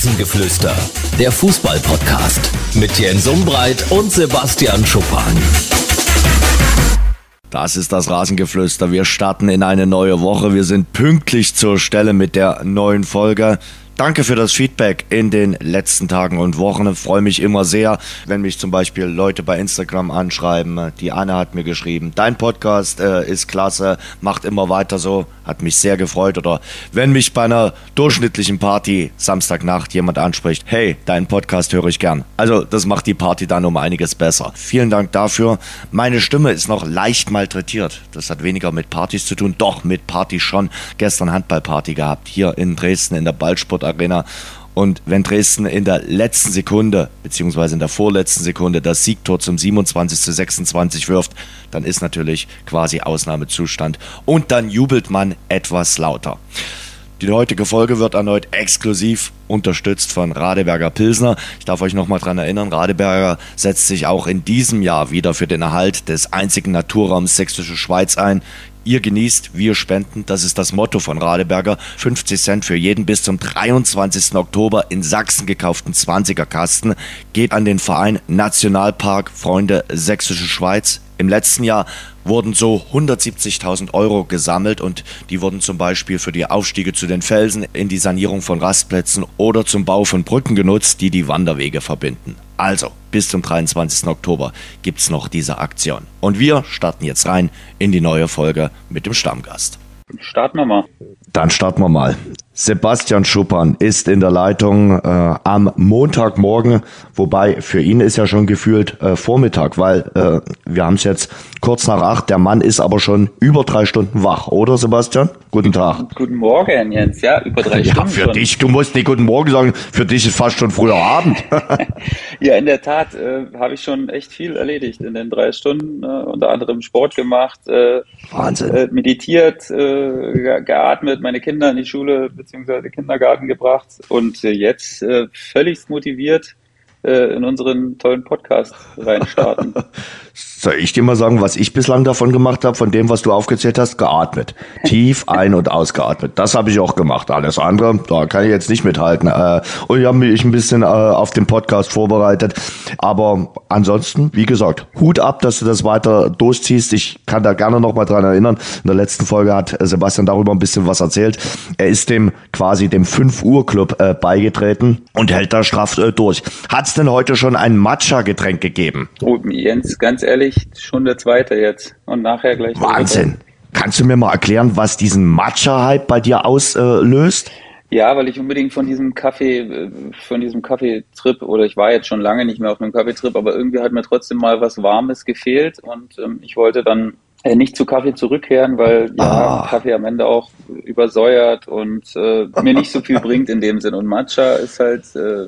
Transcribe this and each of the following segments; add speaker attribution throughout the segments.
Speaker 1: Rasengeflüster, der Fußball-Podcast mit Jens Umbreit und Sebastian Schuppan.
Speaker 2: Das ist das Rasengeflüster. Wir starten in eine neue Woche. Wir sind pünktlich zur Stelle mit der neuen Folge. Danke für das Feedback in den letzten Tagen und Wochen. Ich freue mich immer sehr, wenn mich zum Beispiel Leute bei Instagram anschreiben. Die Anne hat mir geschrieben, dein Podcast äh, ist klasse, macht immer weiter so. Hat mich sehr gefreut. Oder wenn mich bei einer durchschnittlichen Party Samstagnacht jemand anspricht, hey, deinen Podcast höre ich gern. Also das macht die Party dann um einiges besser. Vielen Dank dafür. Meine Stimme ist noch leicht malträtiert. Das hat weniger mit Partys zu tun, doch mit Party schon. Gestern Handballparty gehabt, hier in Dresden in der Ballsport Arena. Und wenn Dresden in der letzten Sekunde, beziehungsweise in der vorletzten Sekunde, das Siegtor zum 27 zu 26 wirft, dann ist natürlich quasi Ausnahmezustand. Und dann jubelt man etwas lauter. Die heutige Folge wird erneut exklusiv unterstützt von Radeberger Pilsner. Ich darf euch nochmal dran erinnern, Radeberger setzt sich auch in diesem Jahr wieder für den Erhalt des einzigen Naturraums Sächsische Schweiz ein. Ihr genießt, wir spenden. Das ist das Motto von Radeberger. 50 Cent für jeden bis zum 23. Oktober in Sachsen gekauften 20er Kasten geht an den Verein Nationalpark Freunde Sächsische Schweiz. Im letzten Jahr wurden so 170.000 Euro gesammelt und die wurden zum Beispiel für die Aufstiege zu den Felsen, in die Sanierung von Rastplätzen oder zum Bau von Brücken genutzt, die die Wanderwege verbinden. Also, bis zum 23. Oktober gibt es noch diese Aktion. Und wir starten jetzt rein in die neue Folge mit dem Stammgast.
Speaker 3: Starten wir mal.
Speaker 2: Dann starten wir mal. Sebastian Schuppern ist in der Leitung äh, am Montagmorgen, wobei für ihn ist ja schon gefühlt äh, Vormittag, weil äh, wir haben es jetzt kurz nach acht. Der Mann ist aber schon über drei Stunden wach, oder Sebastian? Guten Tag.
Speaker 3: Guten Morgen, Jens. Ja, über drei
Speaker 2: ja,
Speaker 3: Stunden.
Speaker 2: für
Speaker 3: schon.
Speaker 2: dich, du musst nicht guten Morgen sagen, für dich ist fast schon früher Abend.
Speaker 3: Ja, in der Tat äh, habe ich schon echt viel erledigt in den drei Stunden. Äh, unter anderem Sport gemacht, äh,
Speaker 2: Wahnsinn.
Speaker 3: äh, meditiert, äh, ge- geatmet, meine Kinder in die Schule bzw. Kindergarten gebracht und äh, jetzt äh, völlig motiviert äh, in unseren tollen Podcast reinstarten.
Speaker 2: Soll ich dir mal sagen, was ich bislang davon gemacht habe, von dem, was du aufgezählt hast? Geatmet. Tief ein- und ausgeatmet. Das habe ich auch gemacht. Alles andere, da kann ich jetzt nicht mithalten. Äh, Und ich habe mich ein bisschen äh, auf den Podcast vorbereitet. Aber ansonsten, wie gesagt, Hut ab, dass du das weiter durchziehst. Ich kann da gerne noch mal dran erinnern. In der letzten Folge hat Sebastian darüber ein bisschen was erzählt. Er ist dem quasi dem 5 Uhr Club äh, beigetreten und hält da straff äh, durch. Hat es denn heute schon ein Matcha-Getränk gegeben?
Speaker 3: Oh, Jens, ganz ehrlich, schon der zweite jetzt und nachher gleich.
Speaker 2: Wahnsinn. Kannst du mir mal erklären, was diesen Matcha-Hype bei dir auslöst?
Speaker 3: Ja, weil ich unbedingt von diesem Kaffee, äh, von diesem Kaffeetrip, oder ich war jetzt schon lange nicht mehr auf einem Kaffeetrip, aber irgendwie hat mir trotzdem mal was Warmes gefehlt und ähm, ich wollte dann äh, nicht zu Kaffee zurückkehren, weil ja,
Speaker 2: Ah.
Speaker 3: Kaffee am Ende auch übersäuert und äh, mir nicht so viel bringt in dem Sinn. Und Matcha ist halt, äh,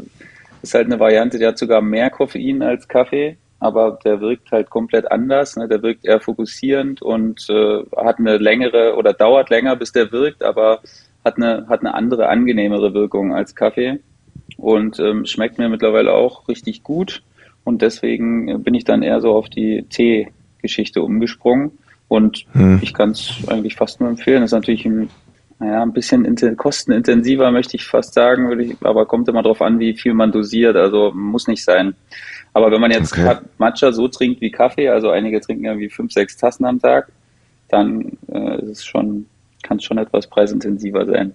Speaker 3: ist halt eine Variante, die hat sogar mehr Koffein als Kaffee, aber der wirkt halt komplett anders. Ne? Der wirkt eher fokussierend und äh, hat eine längere oder dauert länger, bis der wirkt, aber hat eine, hat eine andere, angenehmere Wirkung als Kaffee und ähm, schmeckt mir mittlerweile auch richtig gut. Und deswegen bin ich dann eher so auf die Tee-Geschichte umgesprungen. Und
Speaker 2: Hm.
Speaker 3: ich kann es eigentlich fast nur empfehlen. Das ist natürlich ein, naja, ein bisschen inten- kostenintensiver, möchte ich fast sagen, ich, aber kommt immer darauf an, wie viel man dosiert. Also muss nicht sein. Aber wenn man jetzt
Speaker 2: Okay.
Speaker 3: Ka- Matcha so trinkt wie Kaffee, also einige trinken ja wie fünf, sechs Tassen am Tag, dann äh, ist es schon, kann es schon etwas preisintensiver sein.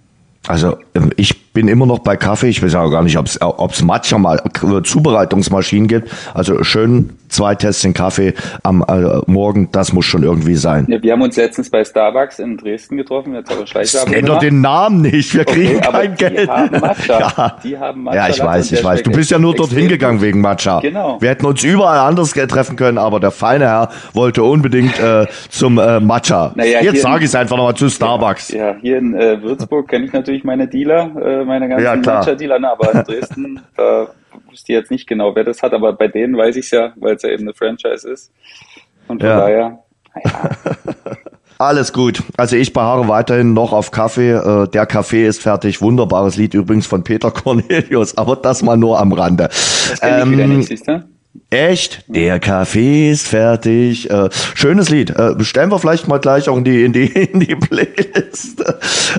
Speaker 2: Also ähm, ich bin immer noch bei Kaffee. Ich weiß auch gar nicht, ob es Matcha mal äh, Zubereitungsmaschinen gibt. Also schön zwei Tässchen Kaffee am äh, Morgen, das muss schon irgendwie sein.
Speaker 3: Ja, wir haben uns letztens bei Starbucks in Dresden getroffen, jetzt aber Schleichwerbung
Speaker 2: Nenn doch den Namen nicht, wir kriegen
Speaker 3: Okay,
Speaker 2: kein
Speaker 3: die
Speaker 2: Geld.
Speaker 3: haben Matcha.
Speaker 2: Ja.
Speaker 3: Die haben Matcha
Speaker 2: ja, ich weiß, ich weiß. Du bist ja nur dorthin gegangen wegen Matcha.
Speaker 3: Genau.
Speaker 2: Wir hätten uns überall anders treffen können, aber der feine Herr wollte unbedingt äh, zum äh, Matcha.
Speaker 3: Naja,
Speaker 2: Jetzt sage ich es einfach nochmal zu Starbucks.
Speaker 3: Ja, hier in äh, Würzburg kenne ich natürlich meine Dealer, äh, meine ganzen
Speaker 2: Ja.
Speaker 3: Matcha-Dealer, ne, aber in Dresden, da wusste ich jetzt nicht genau, wer das hat, aber bei denen weiß ich es ja, weil es ja eben eine Franchise ist. Und von
Speaker 2: Ja.
Speaker 3: daher, naja,
Speaker 2: Alles gut. Also ich beharre weiterhin noch auf Kaffee. Äh, der Kaffee ist fertig. Wunderbares Lied übrigens von Peter Cornelius, aber das mal nur am Rande.
Speaker 3: das kenne ich wieder
Speaker 2: Ähm,
Speaker 3: nicht, siehst du?
Speaker 2: Echt? Der Kaffee ist fertig. Äh, schönes Lied. Äh, stellen wir vielleicht mal gleich auch in die, in die, in die Playlist.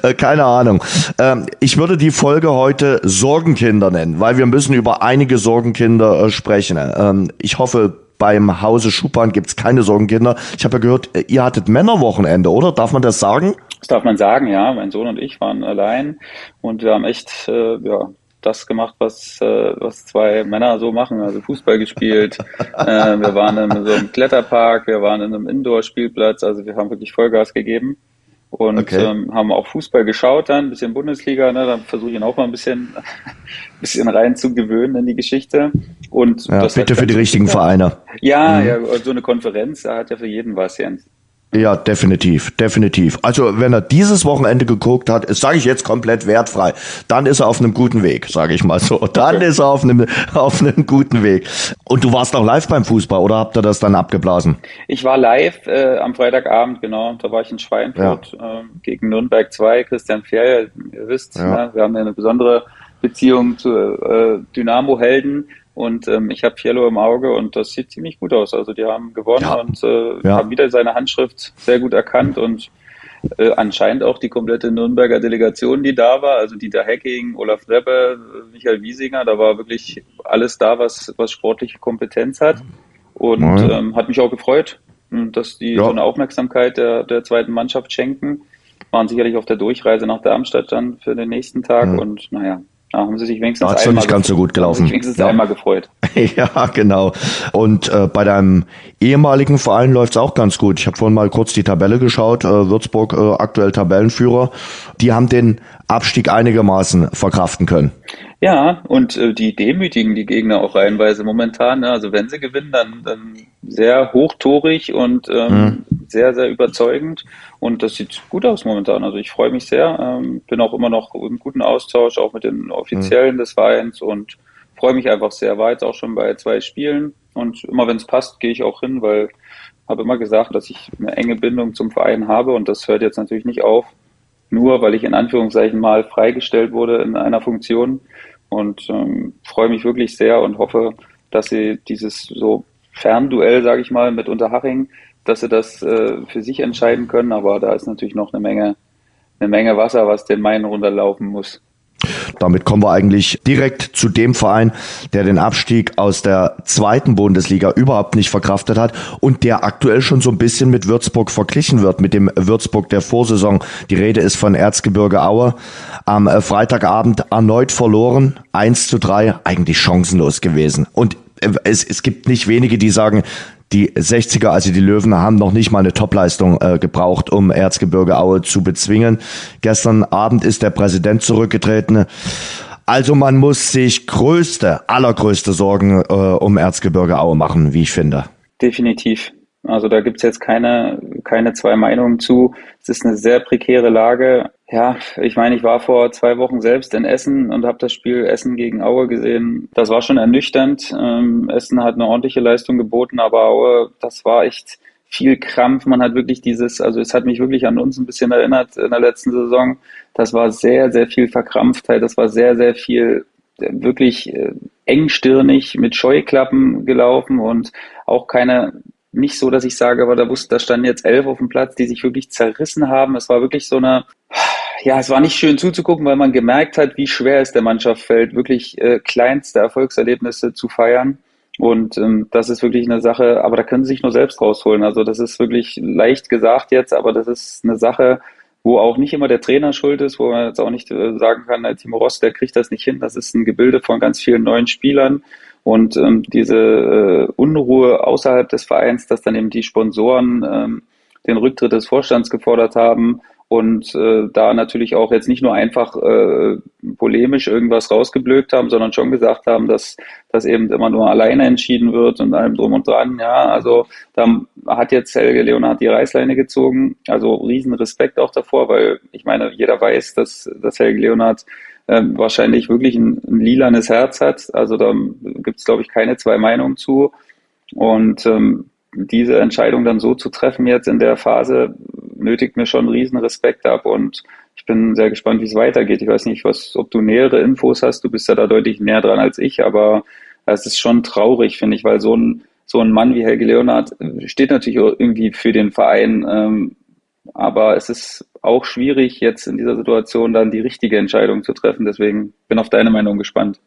Speaker 2: Äh, keine Ahnung. Ähm, ich würde die Folge heute Sorgenkinder nennen, weil wir müssen über einige Sorgenkinder äh, sprechen. Ähm, ich hoffe, beim Hause Schupan gibt's keine Sorgenkinder. Ich habe ja gehört, äh, ihr hattet Männerwochenende, oder? Darf man das sagen?
Speaker 3: Das darf man sagen, ja. Mein Sohn und ich waren allein und wir haben echt äh, ja, das gemacht, was, äh, was zwei Männer so machen, also Fußball gespielt. äh, wir waren in so einem Kletterpark, wir waren in einem Indoor-Spielplatz, also wir haben wirklich Vollgas gegeben und okay. ähm, haben auch Fußball geschaut dann, ein bisschen Bundesliga, ne, da versuche ich ihn auch mal ein bisschen, bisschen rein zu gewöhnen in die Geschichte. Und
Speaker 2: ja, bitte für die richtigen Vereine.
Speaker 3: Ja, mhm. ja, so eine Konferenz, da hat ja für jeden was, Jens.
Speaker 2: Ja, definitiv, definitiv. Also wenn er dieses Wochenende geguckt hat, sage ich jetzt komplett wertfrei, dann ist er auf einem guten Weg, sage ich mal so. Dann okay. ist er auf einem, auf einem guten Weg. Und du warst auch live beim Fußball oder habt ihr das dann abgeblasen?
Speaker 3: Ich war live äh, am Freitagabend, genau. Da war ich in Schweinfurt ja. äh, gegen Nürnberg 2, Christian Fjell, ihr wisst, ja. ne, wir haben ja eine besondere Beziehung zu äh, Dynamo-Helden und ähm, ich habe Fiello im Auge und das sieht ziemlich gut aus. Also die haben gewonnen ja. und äh, ja. haben wieder seine Handschrift sehr gut erkannt und äh, anscheinend auch die komplette Nürnberger Delegation, die da war, also Dieter Hecking, Olaf Reppe, Michael Wiesinger, da war wirklich alles da, was, was sportliche Kompetenz hat. Und ähm, hat mich auch gefreut, dass die so eine Aufmerksamkeit der, der zweiten Mannschaft schenken. Waren sicherlich auf der Durchreise nach Darmstadt dann für den nächsten Tag und naja, da haben sie sich wenigstens
Speaker 2: da einmal nicht ganz so gut gelaufen. Sich
Speaker 3: wenigstens ja. einmal gefreut.
Speaker 2: ja, genau. Und äh, bei deinem ehemaligen Verein läuft's auch ganz gut. Ich habe vorhin mal kurz die Tabelle geschaut. Äh, Würzburg äh, aktuell Tabellenführer. Die haben den Abstieg einigermaßen verkraften können.
Speaker 3: Ja, und äh, die demütigen die Gegner auch reihenweise momentan. Ne? Also wenn sie gewinnen, dann, dann sehr hochtorig und ähm, mhm. Sehr, sehr überzeugend. Und das sieht gut aus momentan. Also ich freue mich sehr. Ähm, bin auch immer noch im guten Austausch, auch mit den Offiziellen mhm. des Vereins und freue mich einfach sehr. War jetzt auch schon bei zwei Spielen und immer wenn es passt, gehe ich auch hin, weil habe immer gesagt, dass ich eine enge Bindung zum Verein habe und das hört jetzt natürlich nicht auf nur weil ich in Anführungszeichen mal freigestellt wurde in einer Funktion und ähm, freue mich wirklich sehr und hoffe, dass sie dieses so Fernduell, sage ich mal, mit Unterhaching, dass sie das äh, für sich entscheiden können, aber da ist natürlich noch eine Menge, eine Menge Wasser, was den Main runterlaufen muss.
Speaker 2: Damit kommen wir eigentlich direkt zu dem Verein, der den Abstieg aus der zweiten Bundesliga überhaupt nicht verkraftet hat und der aktuell schon so ein bisschen mit Würzburg verglichen wird, mit dem Würzburg der Vorsaison. Die Rede ist von Erzgebirge Aue. Am äh, Freitagabend erneut verloren, 1 zu 3, eigentlich chancenlos gewesen. Und äh, es, es gibt nicht wenige, die sagen, die 60er, also die Löwen, haben noch nicht mal eine Topleistung äh, gebraucht, um Erzgebirge Aue zu bezwingen. Gestern Abend ist der Präsident zurückgetreten. Also man muss sich größte, allergrößte Sorgen äh, um Erzgebirge Aue machen, wie ich finde.
Speaker 3: Definitiv. Also da gibt's jetzt keine, keine zwei Meinungen zu. Es ist eine sehr prekäre Lage. Ja, ich meine, ich war vor zwei Wochen selbst in Essen und habe das Spiel Essen gegen Aue gesehen. Das war schon ernüchternd. Ähm, Essen hat eine ordentliche Leistung geboten, aber Aue, das war echt viel Krampf. Man hat wirklich dieses, also es hat mich wirklich an uns ein bisschen erinnert in der letzten Saison. Das war sehr, sehr viel Verkrampftheit. Das war sehr, sehr viel äh, wirklich äh, engstirnig mit Scheuklappen gelaufen und auch keine nicht so, dass ich sage, aber da wusste, da standen jetzt elf auf dem Platz, die sich wirklich zerrissen haben. Es war wirklich so eine, ja, es war nicht schön zuzugucken, weil man gemerkt hat, wie schwer es der Mannschaft fällt, wirklich äh, kleinste Erfolgserlebnisse zu feiern. Und ähm, das ist wirklich eine Sache, aber da können sie sich nur selbst rausholen. Also das ist wirklich leicht gesagt jetzt, aber das ist eine Sache, wo auch nicht immer der Trainer schuld ist, wo man jetzt auch nicht äh, sagen kann, Timo Ross, der kriegt das nicht hin. Das ist ein Gebilde von ganz vielen neuen Spielern. Und ähm, diese äh, Unruhe außerhalb des Vereins, dass dann eben die Sponsoren ähm, den Rücktritt des Vorstands gefordert haben und äh, da natürlich auch jetzt nicht nur einfach äh, polemisch irgendwas rausgeblökt haben, sondern schon gesagt haben, dass das eben immer nur alleine entschieden wird und allem drum und dran. Ja, also da hat jetzt Helge Leonard die Reißleine gezogen. Also riesen Respekt auch davor, weil ich meine, jeder weiß, dass, dass Helge Leonard ähm, wahrscheinlich wirklich ein, ein lilanes Herz hat. Also da gibt es, glaube ich, keine zwei Meinungen zu. Und ähm, diese Entscheidung dann so zu treffen jetzt in der Phase nötigt mir schon riesen Respekt ab und ich bin sehr gespannt, wie es weitergeht. Ich weiß nicht, was, ob du nähere Infos hast. Du bist ja da deutlich näher dran als ich, aber Das ist schon traurig, finde ich, weil so ein, so ein Mann wie Helge Leonard steht natürlich irgendwie für den Verein, ähm, aber es ist auch schwierig, jetzt in dieser Situation dann die richtige Entscheidung zu treffen. Deswegen bin auf deine Meinung gespannt.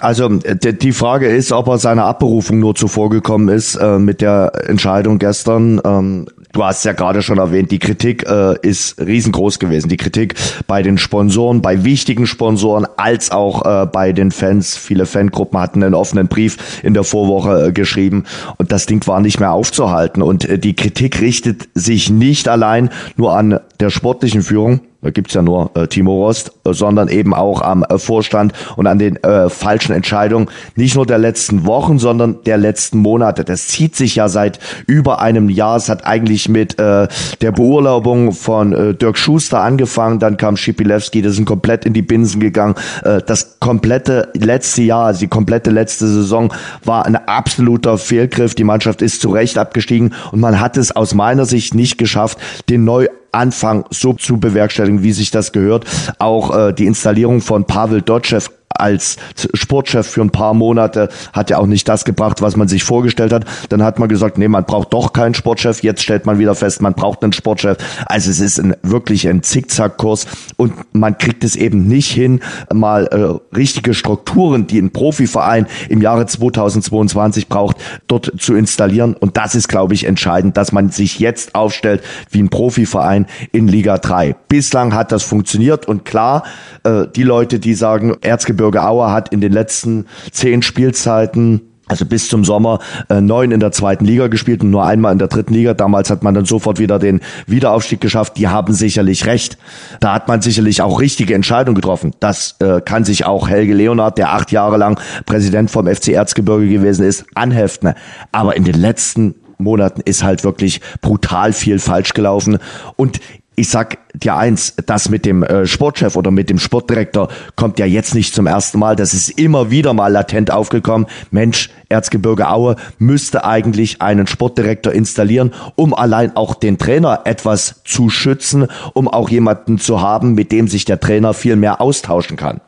Speaker 2: Also die Frage ist, ob er seiner Abberufung nur zuvorgekommen ist äh, mit der Entscheidung gestern. Ähm, du hast ja gerade schon erwähnt, die Kritik äh, ist riesengroß gewesen. Die Kritik bei den Sponsoren, bei wichtigen Sponsoren, als auch äh, bei den Fans. Viele Fangruppen hatten einen offenen Brief in der Vorwoche äh, geschrieben und das Ding war nicht mehr aufzuhalten. Und äh, die Kritik richtet sich nicht allein nur an der sportlichen Führung, gibt's ja nur äh, Timo Rost, äh, sondern eben auch am äh, Vorstand und an den äh, falschen Entscheidungen, nicht nur der letzten Wochen, sondern der letzten Monate. Das zieht sich ja seit über einem Jahr. Es hat eigentlich mit äh, der Beurlaubung von äh, Dirk Schuster angefangen, dann kam Schipilewski, das sind komplett in die Binsen gegangen. Äh, das komplette letzte Jahr, also die komplette letzte Saison war ein absoluter Fehlgriff. Die Mannschaft ist zu Recht abgestiegen und man hat es aus meiner Sicht nicht geschafft, den neu Anfang so zu bewerkstelligen, wie sich das gehört. Auch äh, die Installierung von Pavel Dotschew als Sportchef für ein paar Monate hat ja auch nicht das gebracht, was man sich vorgestellt hat. Dann hat man gesagt, nee, man braucht doch keinen Sportchef. Jetzt stellt man wieder fest, man braucht einen Sportchef. Also es ist ein, wirklich ein Zickzackkurs und man kriegt es eben nicht hin, mal äh, richtige Strukturen, die ein Profiverein im Jahre 2022 braucht, dort zu installieren. Und das ist, glaube ich, entscheidend, dass man sich jetzt aufstellt wie ein Profiverein in Liga 3. Bislang hat das funktioniert und klar, äh, die Leute, die sagen, Erzgebirge Erzgebirge Aue hat in den letzten zehn Spielzeiten also bis zum Sommer äh, neun in der zweiten Liga gespielt und nur einmal in der dritten Liga. Damals hat man dann sofort wieder den Wiederaufstieg geschafft. Die haben sicherlich recht. Da hat man sicherlich auch richtige Entscheidungen getroffen. Das äh, kann sich auch Helge Leonard, der acht Jahre lang Präsident vom FC Erzgebirge gewesen ist, anheften. Aber in den letzten Monaten ist halt wirklich brutal viel falsch gelaufen. Und ich sag dir eins, das mit dem äh, Sportchef oder mit dem Sportdirektor kommt ja jetzt nicht zum ersten Mal. Das ist immer wieder mal latent aufgekommen. Mensch, Erzgebirge Aue müsste eigentlich einen Sportdirektor installieren, um allein auch den Trainer etwas zu schützen, um auch jemanden zu haben, mit dem sich der Trainer viel mehr austauschen kann.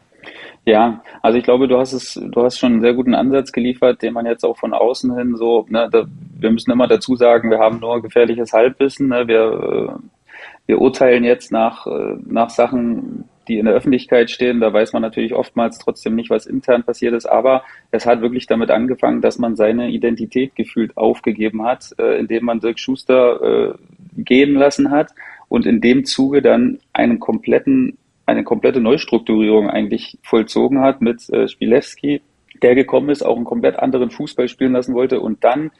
Speaker 3: Ja, also ich glaube, du hast es, du hast schon einen sehr guten Ansatz geliefert, den man jetzt auch von außen hin so, ne, da, wir müssen immer dazu sagen, wir haben nur gefährliches Halbwissen, ne, wir äh, wir urteilen jetzt nach, äh, nach Sachen, die in der Öffentlichkeit stehen. Da weiß man natürlich oftmals trotzdem nicht, was intern passiert ist. Aber es hat wirklich damit angefangen, dass man seine Identität gefühlt aufgegeben hat, äh, indem man Dirk Schuster äh, gehen lassen hat und in dem Zuge dann einen kompletten, eine komplette Neustrukturierung eigentlich vollzogen hat mit Spilewski, der gekommen ist, auch einen komplett anderen Fußball spielen lassen wollte und dann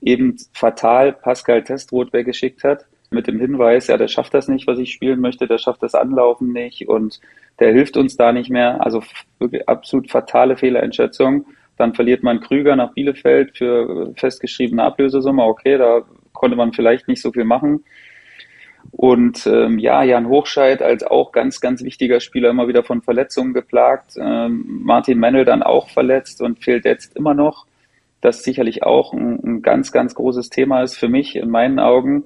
Speaker 3: eben fatal Pascal Testroth weggeschickt hat mit dem Hinweis, ja, der schafft das nicht, was ich spielen möchte, der schafft das Anlaufen nicht und der hilft uns da nicht mehr. Also wirklich absolut fatale Fehlereinschätzung. Dann verliert man Krüger nach Bielefeld für festgeschriebene Ablösesumme. Okay, da konnte man vielleicht nicht so viel machen. Und ähm, ja, Jan Hochscheid als auch ganz, ganz wichtiger Spieler immer wieder von Verletzungen geplagt. Ähm, Martin Mennel dann auch verletzt und fehlt jetzt immer noch. Das sicherlich auch ein, ein ganz, ganz großes Thema ist für mich in meinen Augen.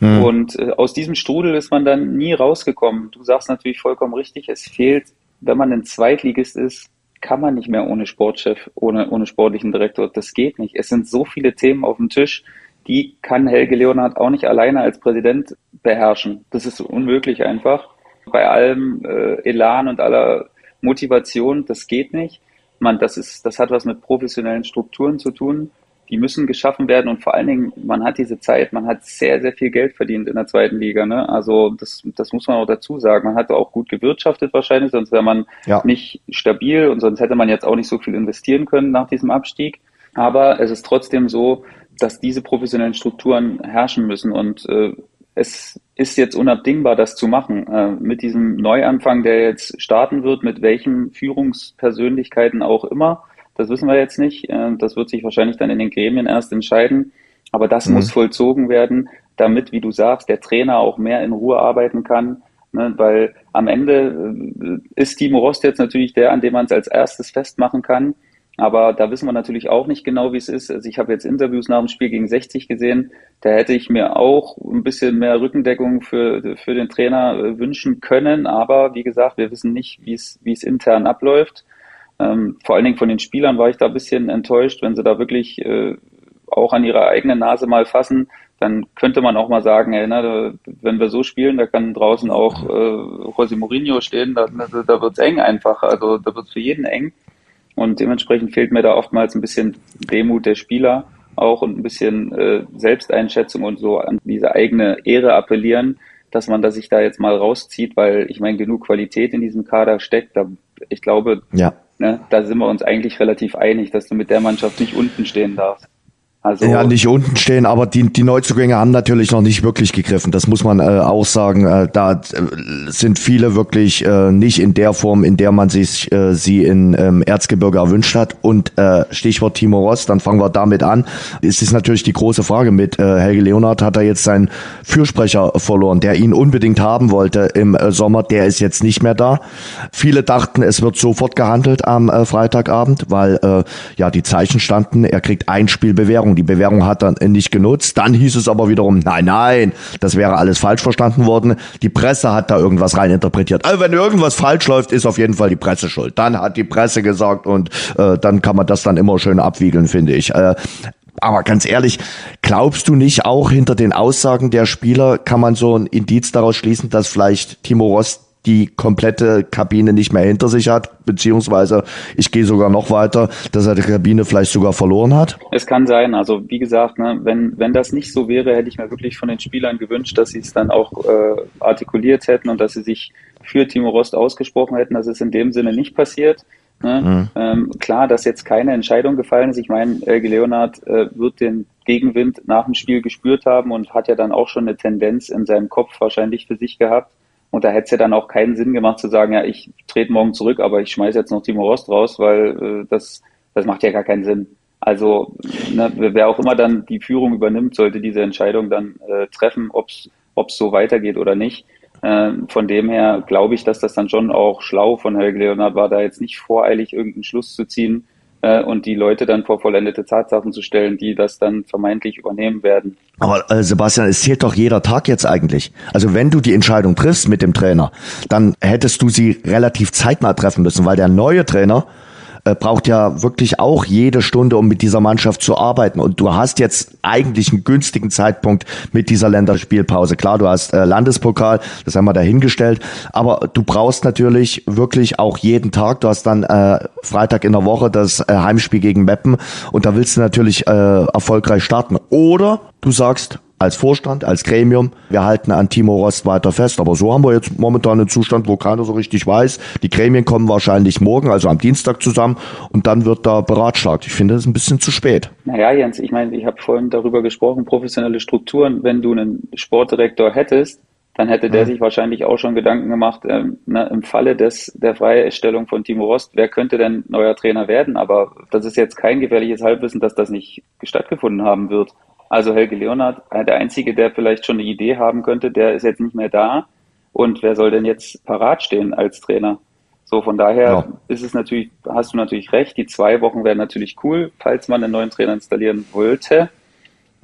Speaker 3: Mhm. Und äh, aus diesem Strudel ist man dann nie rausgekommen. Du sagst natürlich vollkommen richtig, es fehlt, wenn man ein Zweitligist ist, kann man nicht mehr ohne Sportchef, ohne, ohne sportlichen Direktor. Das geht nicht. Es sind so viele Themen auf dem Tisch, die kann Helge Leonhardt auch nicht alleine als Präsident beherrschen. Das ist unmöglich einfach. Bei allem äh, Elan und aller Motivation, das geht nicht. Man, das ist, das hat was mit professionellen Strukturen zu tun die müssen geschaffen werden und vor allen Dingen, man hat diese Zeit, man hat sehr, sehr viel Geld verdient in der zweiten Liga. Ne? Also das, das muss man auch dazu sagen. Man hat auch gut gewirtschaftet wahrscheinlich, sonst wäre man ja. nicht stabil und sonst hätte man jetzt auch nicht so viel investieren können nach diesem Abstieg. Aber es ist trotzdem so, dass diese professionellen Strukturen herrschen müssen und äh, es ist jetzt unabdingbar, das zu machen. Äh, mit diesem Neuanfang, der jetzt starten wird, mit welchen Führungspersönlichkeiten auch immer das wissen wir jetzt nicht. Äh, das wird sich wahrscheinlich dann in den Gremien erst entscheiden. Aber das mhm. muss vollzogen werden, damit, wie du sagst, der Trainer auch mehr in Ruhe arbeiten kann. Ne, weil am Ende äh, ist Timo Rost jetzt natürlich der, an dem man es als erstes festmachen kann. Aber da wissen wir natürlich auch nicht genau, wie es ist. Also ich habe jetzt Interviews nach dem Spiel gegen 60 gesehen. Da hätte ich mir auch ein bisschen mehr Rückendeckung für, für den Trainer äh, wünschen können. Aber wie gesagt, wir wissen nicht, wie es, wie es intern abläuft. Ähm, vor allen Dingen von den Spielern war ich da ein bisschen enttäuscht, wenn sie da wirklich äh, auch an ihrer eigenen Nase mal fassen, dann könnte man auch mal sagen, ey, na, wenn wir so spielen, da kann draußen auch äh, José Mourinho stehen, da, da wird's eng einfach, also da wird's für jeden eng. Und dementsprechend fehlt mir da oftmals ein bisschen Demut der Spieler auch und ein bisschen äh, Selbsteinschätzung und so an diese eigene Ehre appellieren, dass man da sich da jetzt mal rauszieht, weil ich meine, genug Qualität in diesem Kader steckt. Da, ich glaube, ja. Ne, da sind wir uns eigentlich relativ einig, dass du mit der Mannschaft nicht unten stehen darfst.
Speaker 2: Also ja, nicht unten stehen, aber die, die Neuzugänge haben natürlich noch nicht wirklich gegriffen. Das muss man äh, auch sagen. Äh, da äh, sind viele wirklich äh, nicht in der Form, in der man sich äh, sie in ähm, Erzgebirge erwünscht hat. Und äh, Stichwort Timo Ross, dann fangen wir damit an. Es ist natürlich die große Frage mit äh, Helge Leonard hat er jetzt seinen Fürsprecher verloren, der ihn unbedingt haben wollte im äh, Sommer. Der ist jetzt nicht mehr da. Viele dachten, es wird sofort gehandelt am äh, Freitagabend, weil äh, ja die Zeichen standen, er kriegt ein Spiel Bewährung die Bewährung hat er nicht genutzt. Dann hieß es aber wiederum, nein, nein, das wäre alles falsch verstanden worden. Die Presse hat da irgendwas reininterpretiert. Also wenn irgendwas falsch läuft, ist auf jeden Fall die Presse schuld. Dann hat die Presse gesagt und äh, dann kann man das dann immer schön abwiegeln, finde ich. Äh, aber ganz ehrlich, glaubst du nicht auch hinter den Aussagen der Spieler kann man so ein Indiz daraus schließen, dass vielleicht Timo Rost die komplette Kabine nicht mehr hinter sich hat, beziehungsweise ich gehe sogar noch weiter, dass er die Kabine vielleicht sogar verloren hat?
Speaker 3: Es kann sein. Also wie gesagt, ne, wenn, wenn das nicht so wäre, hätte ich mir wirklich von den Spielern gewünscht, dass sie es dann auch äh, artikuliert hätten und dass sie sich für Timo Rost ausgesprochen hätten. Das ist in dem Sinne nicht passiert. Ne? Mhm. Ähm, klar, dass jetzt keine Entscheidung gefallen ist. Ich meine, Elge Leonard äh, wird den Gegenwind nach dem Spiel gespürt haben und hat ja dann auch schon eine Tendenz in seinem Kopf wahrscheinlich für sich gehabt, und da hätte es ja dann auch keinen Sinn gemacht zu sagen, ja, ich trete morgen zurück, aber ich schmeiße jetzt noch Timo Rost raus, weil äh, das, das macht ja gar keinen Sinn. Also ne, wer auch immer dann die Führung übernimmt, sollte diese Entscheidung dann äh, treffen, ob es so weitergeht oder nicht. Äh, von dem her glaube ich, dass das dann schon auch schlau von Helge Leonard war, da jetzt nicht voreilig irgendeinen Schluss zu ziehen, äh, und die Leute dann vor vollendete Tatsachen zu stellen, die das dann vermeintlich übernehmen werden.
Speaker 2: Aber äh, Sebastian, es zählt doch jeder Tag jetzt eigentlich. Also wenn du die Entscheidung triffst mit dem Trainer, dann hättest du sie relativ zeitnah treffen müssen, weil der neue Trainer äh, braucht ja wirklich auch jede Stunde, um mit dieser Mannschaft zu arbeiten. Und du hast jetzt eigentlich einen günstigen Zeitpunkt mit dieser Länderspielpause. Klar, du hast äh, Landespokal, das haben wir dahingestellt, aber du brauchst natürlich wirklich auch jeden Tag. Du hast dann äh, Freitag in der Woche das äh, Heimspiel gegen Meppen und da willst du natürlich äh, erfolgreich starten. Oder du sagst, als Vorstand, als Gremium, wir halten an Timo Rost weiter fest. Aber so haben wir jetzt momentan einen Zustand, wo keiner so richtig weiß. Die Gremien kommen wahrscheinlich morgen, also am Dienstag zusammen und dann wird da beratschlagt. Ich finde, das ist ein bisschen zu spät.
Speaker 3: Naja, Jens, ich meine, ich habe vorhin darüber gesprochen, professionelle Strukturen. Wenn du einen Sportdirektor hättest, dann hätte der mhm. sich wahrscheinlich auch schon Gedanken gemacht, ähm, ne, im Falle des, der Freistellung von Timo Rost, wer könnte denn neuer Trainer werden? Aber das ist jetzt kein gefährliches Halbwissen, dass das nicht stattgefunden haben wird. Also Helge Leonard, äh, der Einzige, der vielleicht schon eine Idee haben könnte, der ist jetzt nicht mehr da. Und wer soll denn jetzt parat stehen als Trainer? So, von daher ja. ist es natürlich, hast du natürlich recht, die zwei Wochen wären natürlich cool, falls man einen neuen Trainer installieren wollte.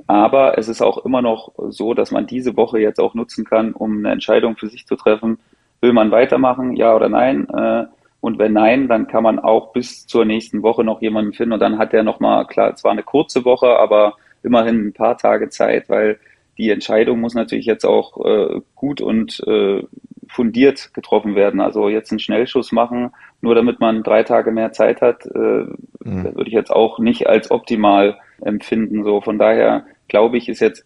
Speaker 3: Aber es ist auch immer noch so, dass man diese Woche jetzt auch nutzen kann, um eine Entscheidung für sich zu treffen. Will man weitermachen, ja oder nein? Äh, und wenn nein, dann kann man auch bis zur nächsten Woche noch jemanden finden und dann hat er nochmal, klar, zwar eine kurze Woche, aber immerhin ein paar Tage Zeit, weil die Entscheidung muss natürlich jetzt auch äh, gut und äh, fundiert getroffen werden. Also jetzt einen Schnellschuss machen, nur damit man drei Tage mehr Zeit hat, äh, mhm. würde ich jetzt auch nicht als optimal empfinden. So von daher glaube ich, ist jetzt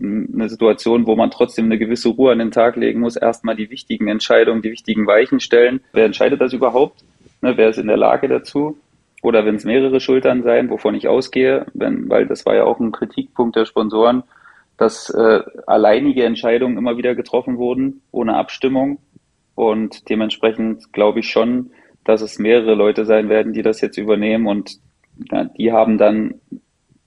Speaker 3: eine Situation, wo man trotzdem eine gewisse Ruhe an den Tag legen muss. Erstmal die wichtigen Entscheidungen, die wichtigen Weichen stellen. Wer entscheidet das überhaupt? Ne, wer ist in der Lage dazu? Oder wenn es mehrere Schultern sein, wovon ich ausgehe, wenn, weil das war ja auch ein Kritikpunkt der Sponsoren, dass äh, alleinige Entscheidungen immer wieder getroffen wurden, ohne Abstimmung. Und dementsprechend glaube ich schon, dass es mehrere Leute sein werden, die das jetzt übernehmen und ja, die haben dann,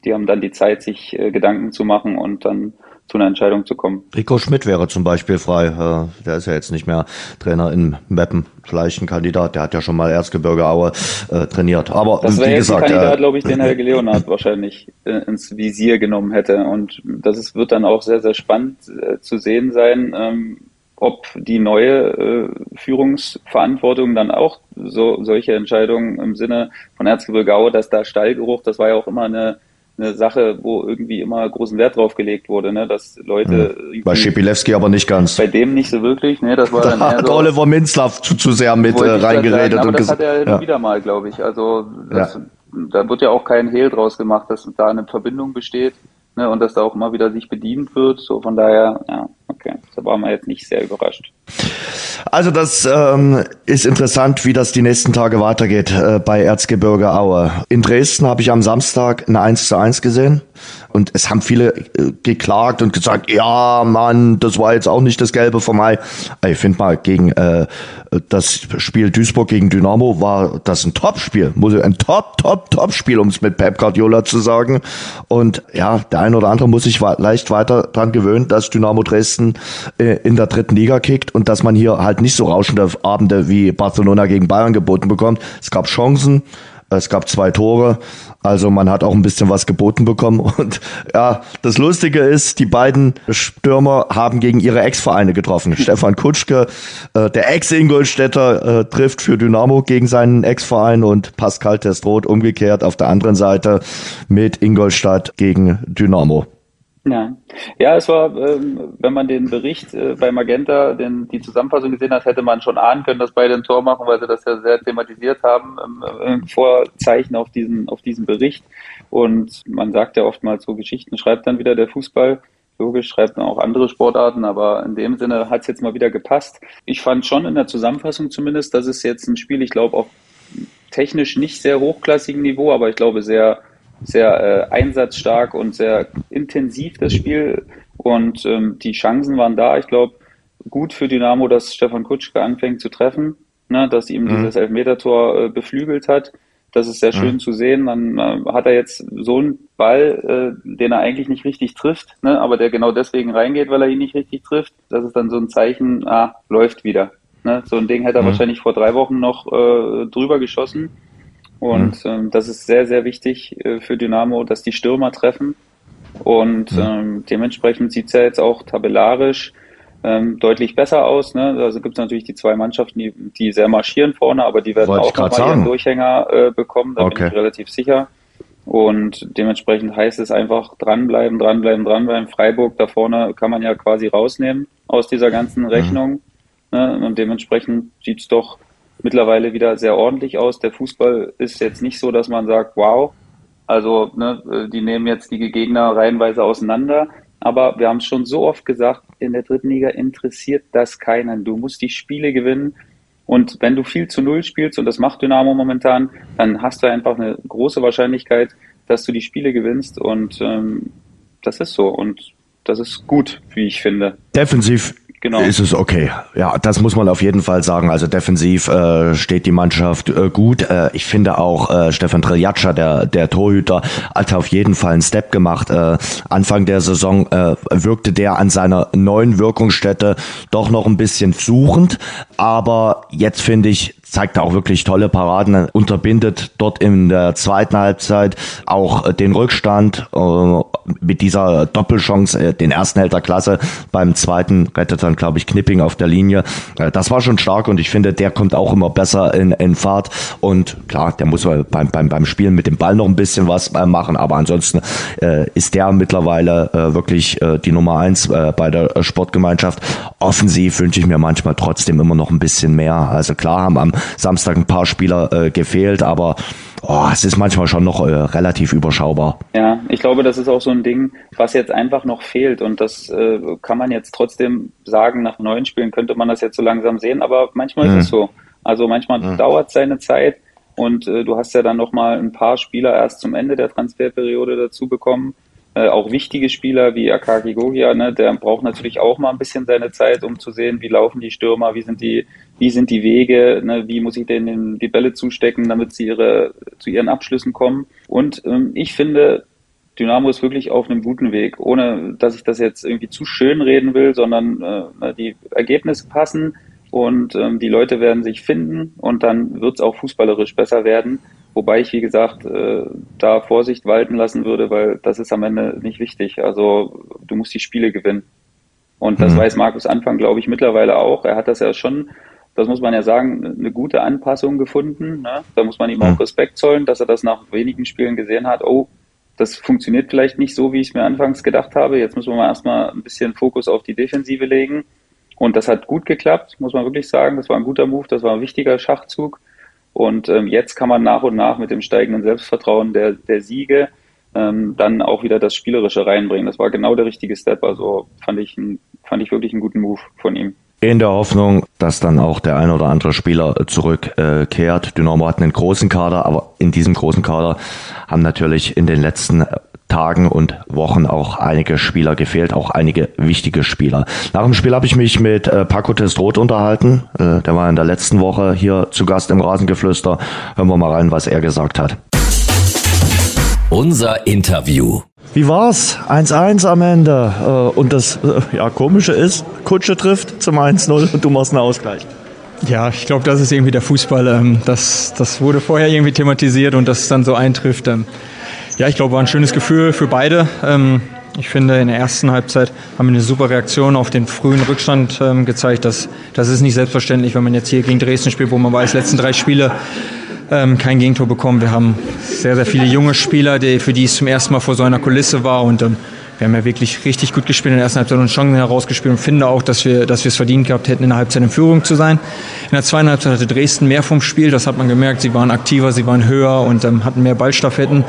Speaker 3: die haben dann die Zeit, sich äh, Gedanken zu machen und dann zu einer Entscheidung zu kommen.
Speaker 2: Rico Schmidt wäre zum Beispiel frei. Äh, der ist ja jetzt nicht mehr Trainer in Meppen. Vielleicht ein Kandidat. Der hat ja schon mal Erzgebirge Aue äh, trainiert. Aber
Speaker 3: das wäre jetzt ein Kandidat, äh, glaube ich, den Helge Leonard wahrscheinlich äh, ins Visier genommen hätte. Und das ist, wird dann auch sehr, sehr spannend äh, zu sehen sein. Ähm, ob die neue äh, Führungsverantwortung dann auch so solche Entscheidungen im Sinne von Erzgebirge Aue, dass da Stallgeruch, das war ja auch immer eine eine Sache, wo irgendwie immer großen Wert drauf gelegt wurde, ne? dass Leute.
Speaker 2: Mhm. Bei Schipilewski aber nicht ganz.
Speaker 3: Bei dem nicht so wirklich, ne? Das war
Speaker 2: da dann hat so, Oliver Minzlaff zu, zu sehr mit äh, reingeredet.
Speaker 3: Sagen, aber das hat er ja. wieder mal, glaube ich. Also das, ja. da wird ja auch kein Hehl draus gemacht, dass da eine Verbindung besteht ne? und dass da auch immer wieder sich bedient wird. So von daher, ja, okay. Da waren wir jetzt nicht sehr überrascht.
Speaker 2: Also das ähm, ist interessant, wie das die nächsten Tage weitergeht äh, bei Erzgebirge Aue. In Dresden habe ich am Samstag eine 1 zu 1 gesehen und es haben viele äh, geklagt und gesagt, ja Mann, das war jetzt auch nicht das Gelbe vom Ei. Ich finde mal, gegen äh, das Spiel Duisburg gegen Dynamo war das ein Top-Spiel. Ein Top, Top, Top-Spiel, um es mit Pep Guardiola zu sagen. Und ja, der eine oder andere muss sich leicht weiter dran gewöhnen, dass Dynamo Dresden äh, in der dritten Liga kickt und dass man hier halt nicht so rauschende Abende wie Barcelona gegen Bayern geboten bekommt. Es gab Chancen, es gab zwei Tore, also man hat auch ein bisschen was geboten bekommen. Und ja, das Lustige ist, die beiden Stürmer haben gegen ihre Ex-Vereine getroffen. Stefan Kutschke, äh, der Ex-Ingolstädter, äh, trifft für Dynamo gegen seinen Ex-Verein und Pascal Testroth umgekehrt auf der anderen Seite mit Ingolstadt gegen Dynamo.
Speaker 3: Ja, ja, es war, ähm, wenn man den Bericht äh, bei Magenta, den, die Zusammenfassung gesehen hat, hätte man schon ahnen können, dass beide ein Tor machen, weil sie das ja sehr thematisiert haben im, im Vorzeichen auf diesen, auf diesen Bericht. Und man sagt ja oftmals so Geschichten, schreibt dann wieder der Fußball. Logisch schreibt man auch andere Sportarten, aber in dem Sinne hat es jetzt mal wieder gepasst. Ich fand schon in der Zusammenfassung zumindest, dass es jetzt ein Spiel, ich glaube, auf technisch nicht sehr hochklassigen Niveau, aber ich glaube sehr sehr äh, einsatzstark und sehr intensiv das Spiel und ähm, die Chancen waren da. Ich glaube, gut für Dynamo, dass Stefan Kutschke anfängt zu treffen, ne, dass ihm mhm. dieses Elfmetertor äh, beflügelt hat. Das ist sehr schön mhm. zu sehen. Dann äh, hat er jetzt so einen Ball, äh, den er eigentlich nicht richtig trifft, ne, aber der genau deswegen reingeht, weil er ihn nicht richtig trifft. Das ist dann so ein Zeichen, ah, läuft wieder. Ne? So ein Ding hätte er mhm. wahrscheinlich vor drei Wochen noch äh, drüber geschossen. Und mhm. ähm, das ist sehr, sehr wichtig äh, für Dynamo, dass die Stürmer treffen. Und mhm. ähm, dementsprechend sieht's ja jetzt auch tabellarisch ähm, deutlich besser aus. Ne? Also gibt es natürlich die zwei Mannschaften, die, die sehr marschieren vorne, aber die werden Wollte auch nochmal ihren Durchhänger äh, bekommen, da okay. bin ich relativ sicher. Und dementsprechend heißt es einfach dranbleiben, dranbleiben, dranbleiben. Freiburg da vorne kann man ja quasi rausnehmen aus dieser ganzen mhm. Rechnung. Mhm. Ne? Und dementsprechend sieht's doch mittlerweile wieder sehr ordentlich aus. Der Fußball ist jetzt nicht so, dass man sagt, wow, also ne, die nehmen jetzt die Gegner reihenweise auseinander. Aber wir haben es schon so oft gesagt, in der dritten Liga interessiert das keinen. Du musst die Spiele gewinnen. Und wenn du viel zu Null spielst, und das macht Dynamo momentan, dann hast du einfach eine große Wahrscheinlichkeit, dass du die Spiele gewinnst. Und ähm, das ist so. Und das ist gut, wie ich finde.
Speaker 2: Defensiv genau. ist es okay. Ja, das muss man auf jeden Fall sagen. Also defensiv äh, steht die Mannschaft äh, gut. Äh, ich finde auch äh, Stefan Triljatscha, der, der Torhüter, hat auf jeden Fall einen Step gemacht. Äh, Anfang der Saison äh, wirkte der an seiner neuen Wirkungsstätte doch noch ein bisschen suchend. Aber jetzt finde ich, zeigt auch wirklich tolle Paraden, unterbindet dort in der zweiten Halbzeit auch den Rückstand äh, mit dieser Doppelchance. Äh, den ersten hält er klasse, beim zweiten rettet dann, glaube ich, Knipping auf der Linie. Äh, das war schon stark und ich finde, der kommt auch immer besser in, in Fahrt und klar, der muss beim, beim, beim Spielen mit dem Ball noch ein bisschen was äh, machen, aber ansonsten äh, ist der mittlerweile äh, wirklich äh, die Nummer eins äh, bei der Sportgemeinschaft. Offensiv wünsche ich mir manchmal trotzdem immer noch ein bisschen mehr. Also klar haben am Samstag ein paar Spieler äh, gefehlt, aber oh, es ist manchmal schon noch äh, relativ überschaubar.
Speaker 3: Ja, ich glaube, das ist auch so ein Ding, was jetzt einfach noch fehlt und das äh, kann man jetzt trotzdem sagen, nach neun Spielen könnte man das jetzt so langsam sehen, aber manchmal mhm. ist es mhm. so. Also manchmal mhm. dauert es seine Zeit und äh, du hast ja dann noch mal ein paar Spieler erst zum Ende der Transferperiode dazu bekommen, äh, auch wichtige Spieler wie Akaki Gogia, ne, der braucht natürlich auch mal ein bisschen seine Zeit, um zu sehen, wie laufen die Stürmer, wie sind die, wie sind die Wege, ne, wie muss ich denen die Bälle zustecken, damit sie ihre, zu ihren Abschlüssen kommen. Und ähm, ich finde, Dynamo ist wirklich auf einem guten Weg, ohne dass ich das jetzt irgendwie zu schön reden will, sondern äh, die Ergebnisse passen und ähm, die Leute werden sich finden und dann wird es auch fußballerisch besser werden. Wobei ich, wie gesagt, äh, da Vorsicht walten lassen würde, weil das ist am Ende nicht wichtig. Also du musst die Spiele gewinnen. Und das mhm. weiß Markus Anfang, glaube ich, mittlerweile auch. Er hat das ja schon, das muss man ja sagen, eine gute Anpassung gefunden. Ne? Da muss man ihm auch mhm. Respekt zollen, dass er das nach wenigen Spielen gesehen hat. Oh, das funktioniert vielleicht nicht so, wie ich es mir anfangs gedacht habe. Jetzt müssen wir mal erstmal ein bisschen Fokus auf die Defensive legen. Und das hat gut geklappt, muss man wirklich sagen. Das war ein guter Move, das war ein wichtiger Schachzug. Und ähm, jetzt kann man nach und nach mit dem steigenden Selbstvertrauen der, der Siege ähm, dann auch wieder das Spielerische reinbringen. Das war genau der richtige Step. Also fand ich, fand ich wirklich einen guten Move von ihm.
Speaker 2: In der Hoffnung, dass dann auch der ein oder andere Spieler zurückkehrt. Dynamo hat einen großen Kader, aber in diesem großen Kader haben natürlich in den letzten Tagen und Wochen auch einige Spieler gefehlt, auch einige wichtige Spieler. Nach dem Spiel habe ich mich mit äh, Paco Testroth unterhalten. Äh, der war in der letzten Woche hier zu Gast im Rasengeflüster. Hören wir mal rein, was er gesagt hat.
Speaker 1: Unser Interview.
Speaker 2: Wie war's? 1-1 am Ende. Äh, und das äh, ja, Komische ist, Kutsche trifft zum 1-0 und du machst einen Ausgleich.
Speaker 4: Ja, ich glaube, das ist irgendwie der Fußball. Ähm, das, das wurde vorher irgendwie thematisiert und dass es dann so eintrifft. Ähm, ja, ich glaube, war ein schönes Gefühl für beide. Ähm, ich finde, in der ersten Halbzeit haben wir eine super Reaktion auf den frühen Rückstand gezeigt. Das, das ist nicht selbstverständlich, wenn man jetzt hier gegen Dresden spielt, wo man weiß, letzten drei Spiele ähm, kein Gegentor bekommen. Wir haben sehr, sehr viele junge Spieler, die, für die es zum ersten Mal vor so einer Kulisse war. Und ähm, wir haben ja wirklich richtig gut gespielt in der ersten Halbzeit und Chancen herausgespielt und finde auch, dass wir, dass wir es verdient gehabt hätten, in der Halbzeit in Führung zu sein. In der zweiten Halbzeit hatte Dresden mehr vom Spiel, das hat man gemerkt. Sie waren aktiver, sie waren höher und ähm, hatten mehr Ballstaffetten.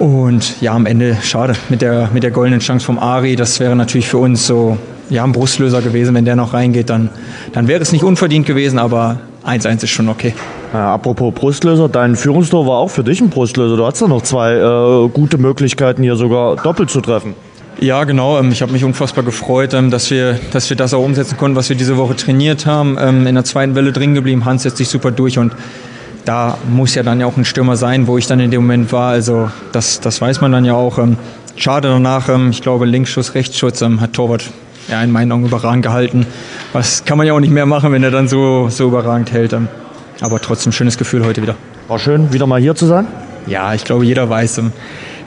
Speaker 4: Und ja, am Ende schade mit der, mit der goldenen Chance vom Ari. Das wäre natürlich für uns so ja, ein Brustlöser gewesen. Wenn der noch reingeht, dann, dann wäre es nicht unverdient gewesen, aber 1-1 ist schon okay.
Speaker 2: Ja, äh, apropos Brustlöser, dein Führungstor war auch für dich ein Brustlöser. Du hattest da noch zwei äh, gute Möglichkeiten, hier sogar doppelt zu treffen.
Speaker 4: Ja, genau. Ähm, ich habe mich unfassbar gefreut, ähm, dass wir, dass wir das auch umsetzen konnten, was wir diese Woche trainiert haben. Ähm, in der zweiten Welle drin geblieben. Hans setzt sich super durch und da muss ja dann ja auch ein Stürmer sein, wo ich dann in dem Moment war. Also das, das weiß man dann ja auch. Schade danach, ich glaube Linksschuss, Rechtsschuss ähm, hat Torwart ja, in meinen Augen überragend gehalten. Was kann man ja auch nicht mehr machen, wenn er dann so, so überragend hält. Aber trotzdem schönes Gefühl heute wieder.
Speaker 2: War schön, wieder mal hier zu sein?
Speaker 4: Ja, ich glaube, jeder weiß,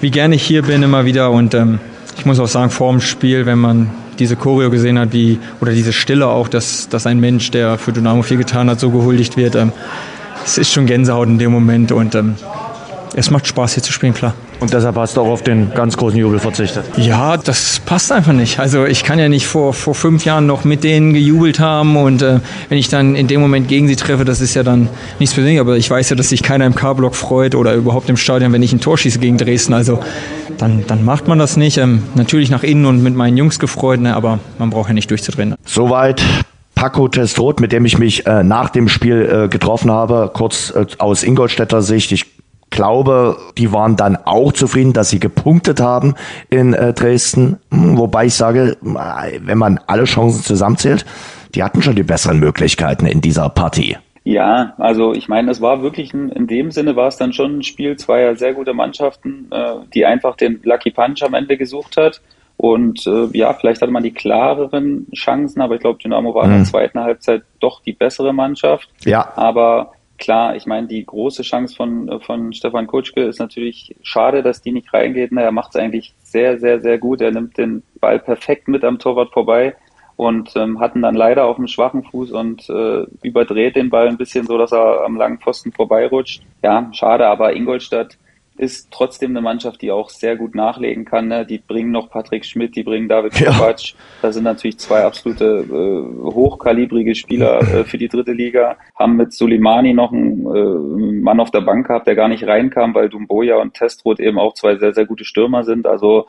Speaker 4: wie gerne ich hier bin immer wieder. Und ich muss auch sagen, vor dem Spiel, wenn man diese Choreo gesehen hat, wie, oder diese Stille auch, dass, dass ein Mensch, der für Dynamo viel getan hat, so gehuldigt wird, es ist schon Gänsehaut in dem Moment und ähm, es macht Spaß hier zu spielen, klar.
Speaker 2: Und deshalb hast du auch auf den ganz großen Jubel verzichtet?
Speaker 4: Ja, das passt einfach nicht. Also ich kann ja nicht vor, vor fünf Jahren noch mit denen gejubelt haben und äh, wenn ich dann in dem Moment gegen sie treffe, das ist ja dann nichts Persönliches, aber ich weiß ja, dass sich keiner im K-Block freut oder überhaupt im Stadion, wenn ich ein Tor schieße gegen Dresden. Also dann, dann macht man das nicht. Ähm, natürlich nach innen und mit meinen Jungs gefreut, ne, aber man braucht ja nicht durchzudrehen.
Speaker 2: Soweit Paco Testrot, mit dem ich mich äh, nach dem Spiel äh, getroffen habe, kurz äh, aus Ingolstädter Sicht. Ich glaube, die waren dann auch zufrieden, dass sie gepunktet haben in äh, Dresden. Hm, wobei ich sage, äh, wenn man alle Chancen zusammenzählt, die hatten schon die besseren Möglichkeiten in dieser Partie.
Speaker 3: Ja, also ich meine, es war wirklich ein, in dem Sinne war es dann schon ein Spiel zweier sehr gute Mannschaften, äh, die einfach den Lucky Punch am Ende gesucht hat. Und äh, ja, vielleicht hatte man die klareren Chancen, aber ich glaube, Dynamo war mhm. in der mhm. zweiten Halbzeit doch die bessere Mannschaft.
Speaker 2: Ja.
Speaker 3: Aber klar, ich meine, die große Chance von, von Stefan Kutschke ist natürlich schade, dass die nicht reingeht. Er macht es eigentlich sehr, sehr, sehr gut. Er nimmt den Ball perfekt mit am Torwart vorbei und ähm, hatten dann leider auf dem schwachen Fuß und äh, überdreht den Ball ein bisschen so, dass er am langen Pfosten vorbeirutscht. Ja, schade, aber Ingolstadt ist trotzdem eine Mannschaft, die auch sehr gut nachlegen kann. Ne? Die bringen noch Patrick Schmidt, die bringen David Kovac. Ja. Das sind natürlich zwei absolute äh, hochkalibrige Spieler äh, für die dritte Liga. Haben mit Suleimani noch einen äh, Mann auf der Bank gehabt, der gar nicht reinkam, weil Dumboja und Testrot eben auch zwei sehr, sehr gute Stürmer sind. Also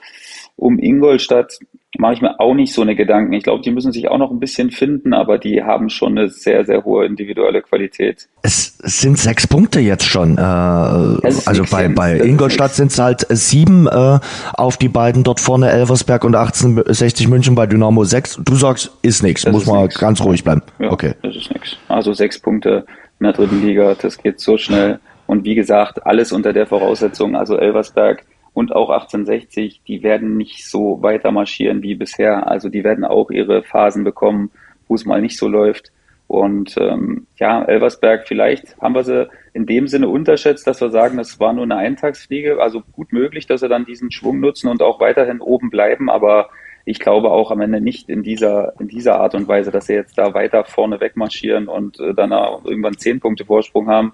Speaker 3: um Ingolstadt mache ich mir auch nicht so eine Gedanken. Ich glaube, die müssen sich auch noch ein bisschen finden, aber die haben schon eine sehr, sehr hohe individuelle Qualität.
Speaker 2: Es sind sechs Punkte jetzt schon. Äh, also bei, bei Ingolstadt sind es halt sieben äh, auf die beiden dort vorne, Elversberg und 1860 München bei Dynamo sechs. Du sagst, ist nichts, muss man nix. ganz ruhig bleiben.
Speaker 3: Ja, okay. Das ist nichts. Also sechs Punkte in der dritten Liga, das geht so schnell. Und wie gesagt, alles unter der Voraussetzung, also Elversberg und auch 1860, die werden nicht so weiter marschieren wie bisher. Also die werden auch ihre Phasen bekommen, wo es mal nicht so läuft. Und ähm, ja, Elversberg, vielleicht haben wir sie in dem Sinne unterschätzt, dass wir sagen, das war nur eine Eintagsfliege. Also gut möglich, dass sie dann diesen Schwung nutzen und auch weiterhin oben bleiben. Aber ich glaube auch am Ende nicht in dieser, in dieser Art und Weise, dass sie jetzt da weiter vorne wegmarschieren und äh, dann irgendwann zehn Punkte Vorsprung haben.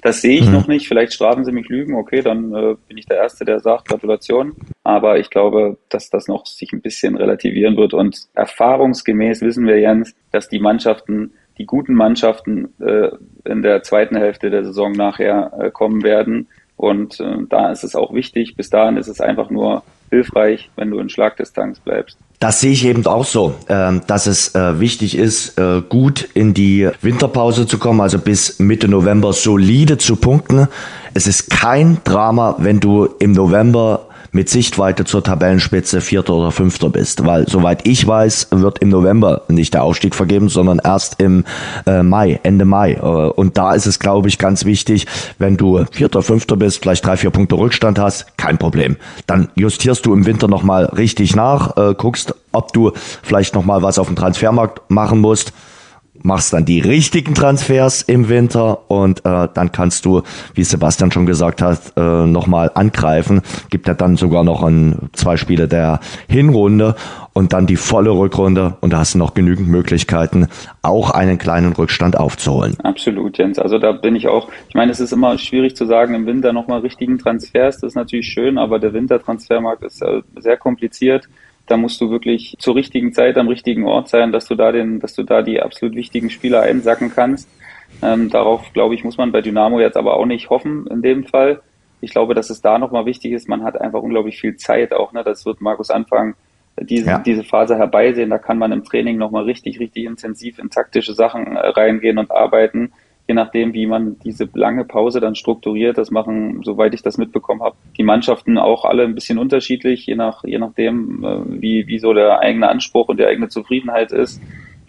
Speaker 3: Das sehe ich mhm. noch nicht. Vielleicht strafen sie mich Lügen. Okay, dann äh, bin ich der Erste, der sagt Gratulation. Aber ich glaube, dass das noch sich ein bisschen relativieren wird. Und erfahrungsgemäß wissen wir, Jens, dass die Mannschaften, die guten Mannschaften äh, in der zweiten Hälfte der Saison nachher äh, kommen werden. Und äh, da ist es auch wichtig. Bis dahin ist es einfach nur hilfreich, wenn du in Schlagdistanz bleibst.
Speaker 2: Das sehe ich eben auch so, ähm, dass es äh, wichtig ist, äh, gut in die Winterpause zu kommen, also bis Mitte November solide zu punkten. Es ist kein Drama, wenn du im November mit Sichtweite zur Tabellenspitze Vierter oder Fünfter bist. Weil, soweit ich weiß, wird im November nicht der Aufstieg vergeben, sondern erst im äh, Mai, Ende Mai. Äh, und da ist es, glaube ich, ganz wichtig, wenn du Vierter, Fünfter bist, vielleicht drei, vier Punkte Rückstand hast, kein Problem. Dann justierst du im Winter nochmal richtig nach, äh, guckst, ob du vielleicht nochmal was auf dem Transfermarkt machen musst machst dann die richtigen Transfers im Winter und äh, dann kannst du, wie Sebastian schon gesagt hat, äh, nochmal angreifen. Gibt ja dann sogar noch ein, zwei Spiele der Hinrunde und dann die volle Rückrunde und da hast du noch genügend Möglichkeiten, auch einen kleinen Rückstand aufzuholen.
Speaker 3: Absolut, Jens. Also da bin ich auch, ich meine, es ist immer schwierig zu sagen, im Winter nochmal richtigen Transfers, das ist natürlich schön, aber der Wintertransfermarkt ist äh, sehr kompliziert. Da musst du wirklich zur richtigen Zeit am richtigen Ort sein, dass du da den, dass du da die absolut wichtigen Spieler einsacken kannst. Ähm, darauf, glaube ich, muss man bei Dynamo jetzt aber auch nicht hoffen in dem Fall. Ich glaube, dass es da nochmal wichtig ist, man hat einfach unglaublich viel Zeit auch. Ne? Das wird Markus anfangen, diese, ja. diese Phase herbeisehen. Da kann man im Training nochmal richtig, richtig intensiv in taktische Sachen äh, reingehen und arbeiten je nachdem, wie man diese lange Pause dann strukturiert. Das machen, soweit ich das mitbekommen habe, die Mannschaften auch alle ein bisschen unterschiedlich, je nach je nachdem, äh, wie, wie so der eigene Anspruch und die eigene Zufriedenheit ist.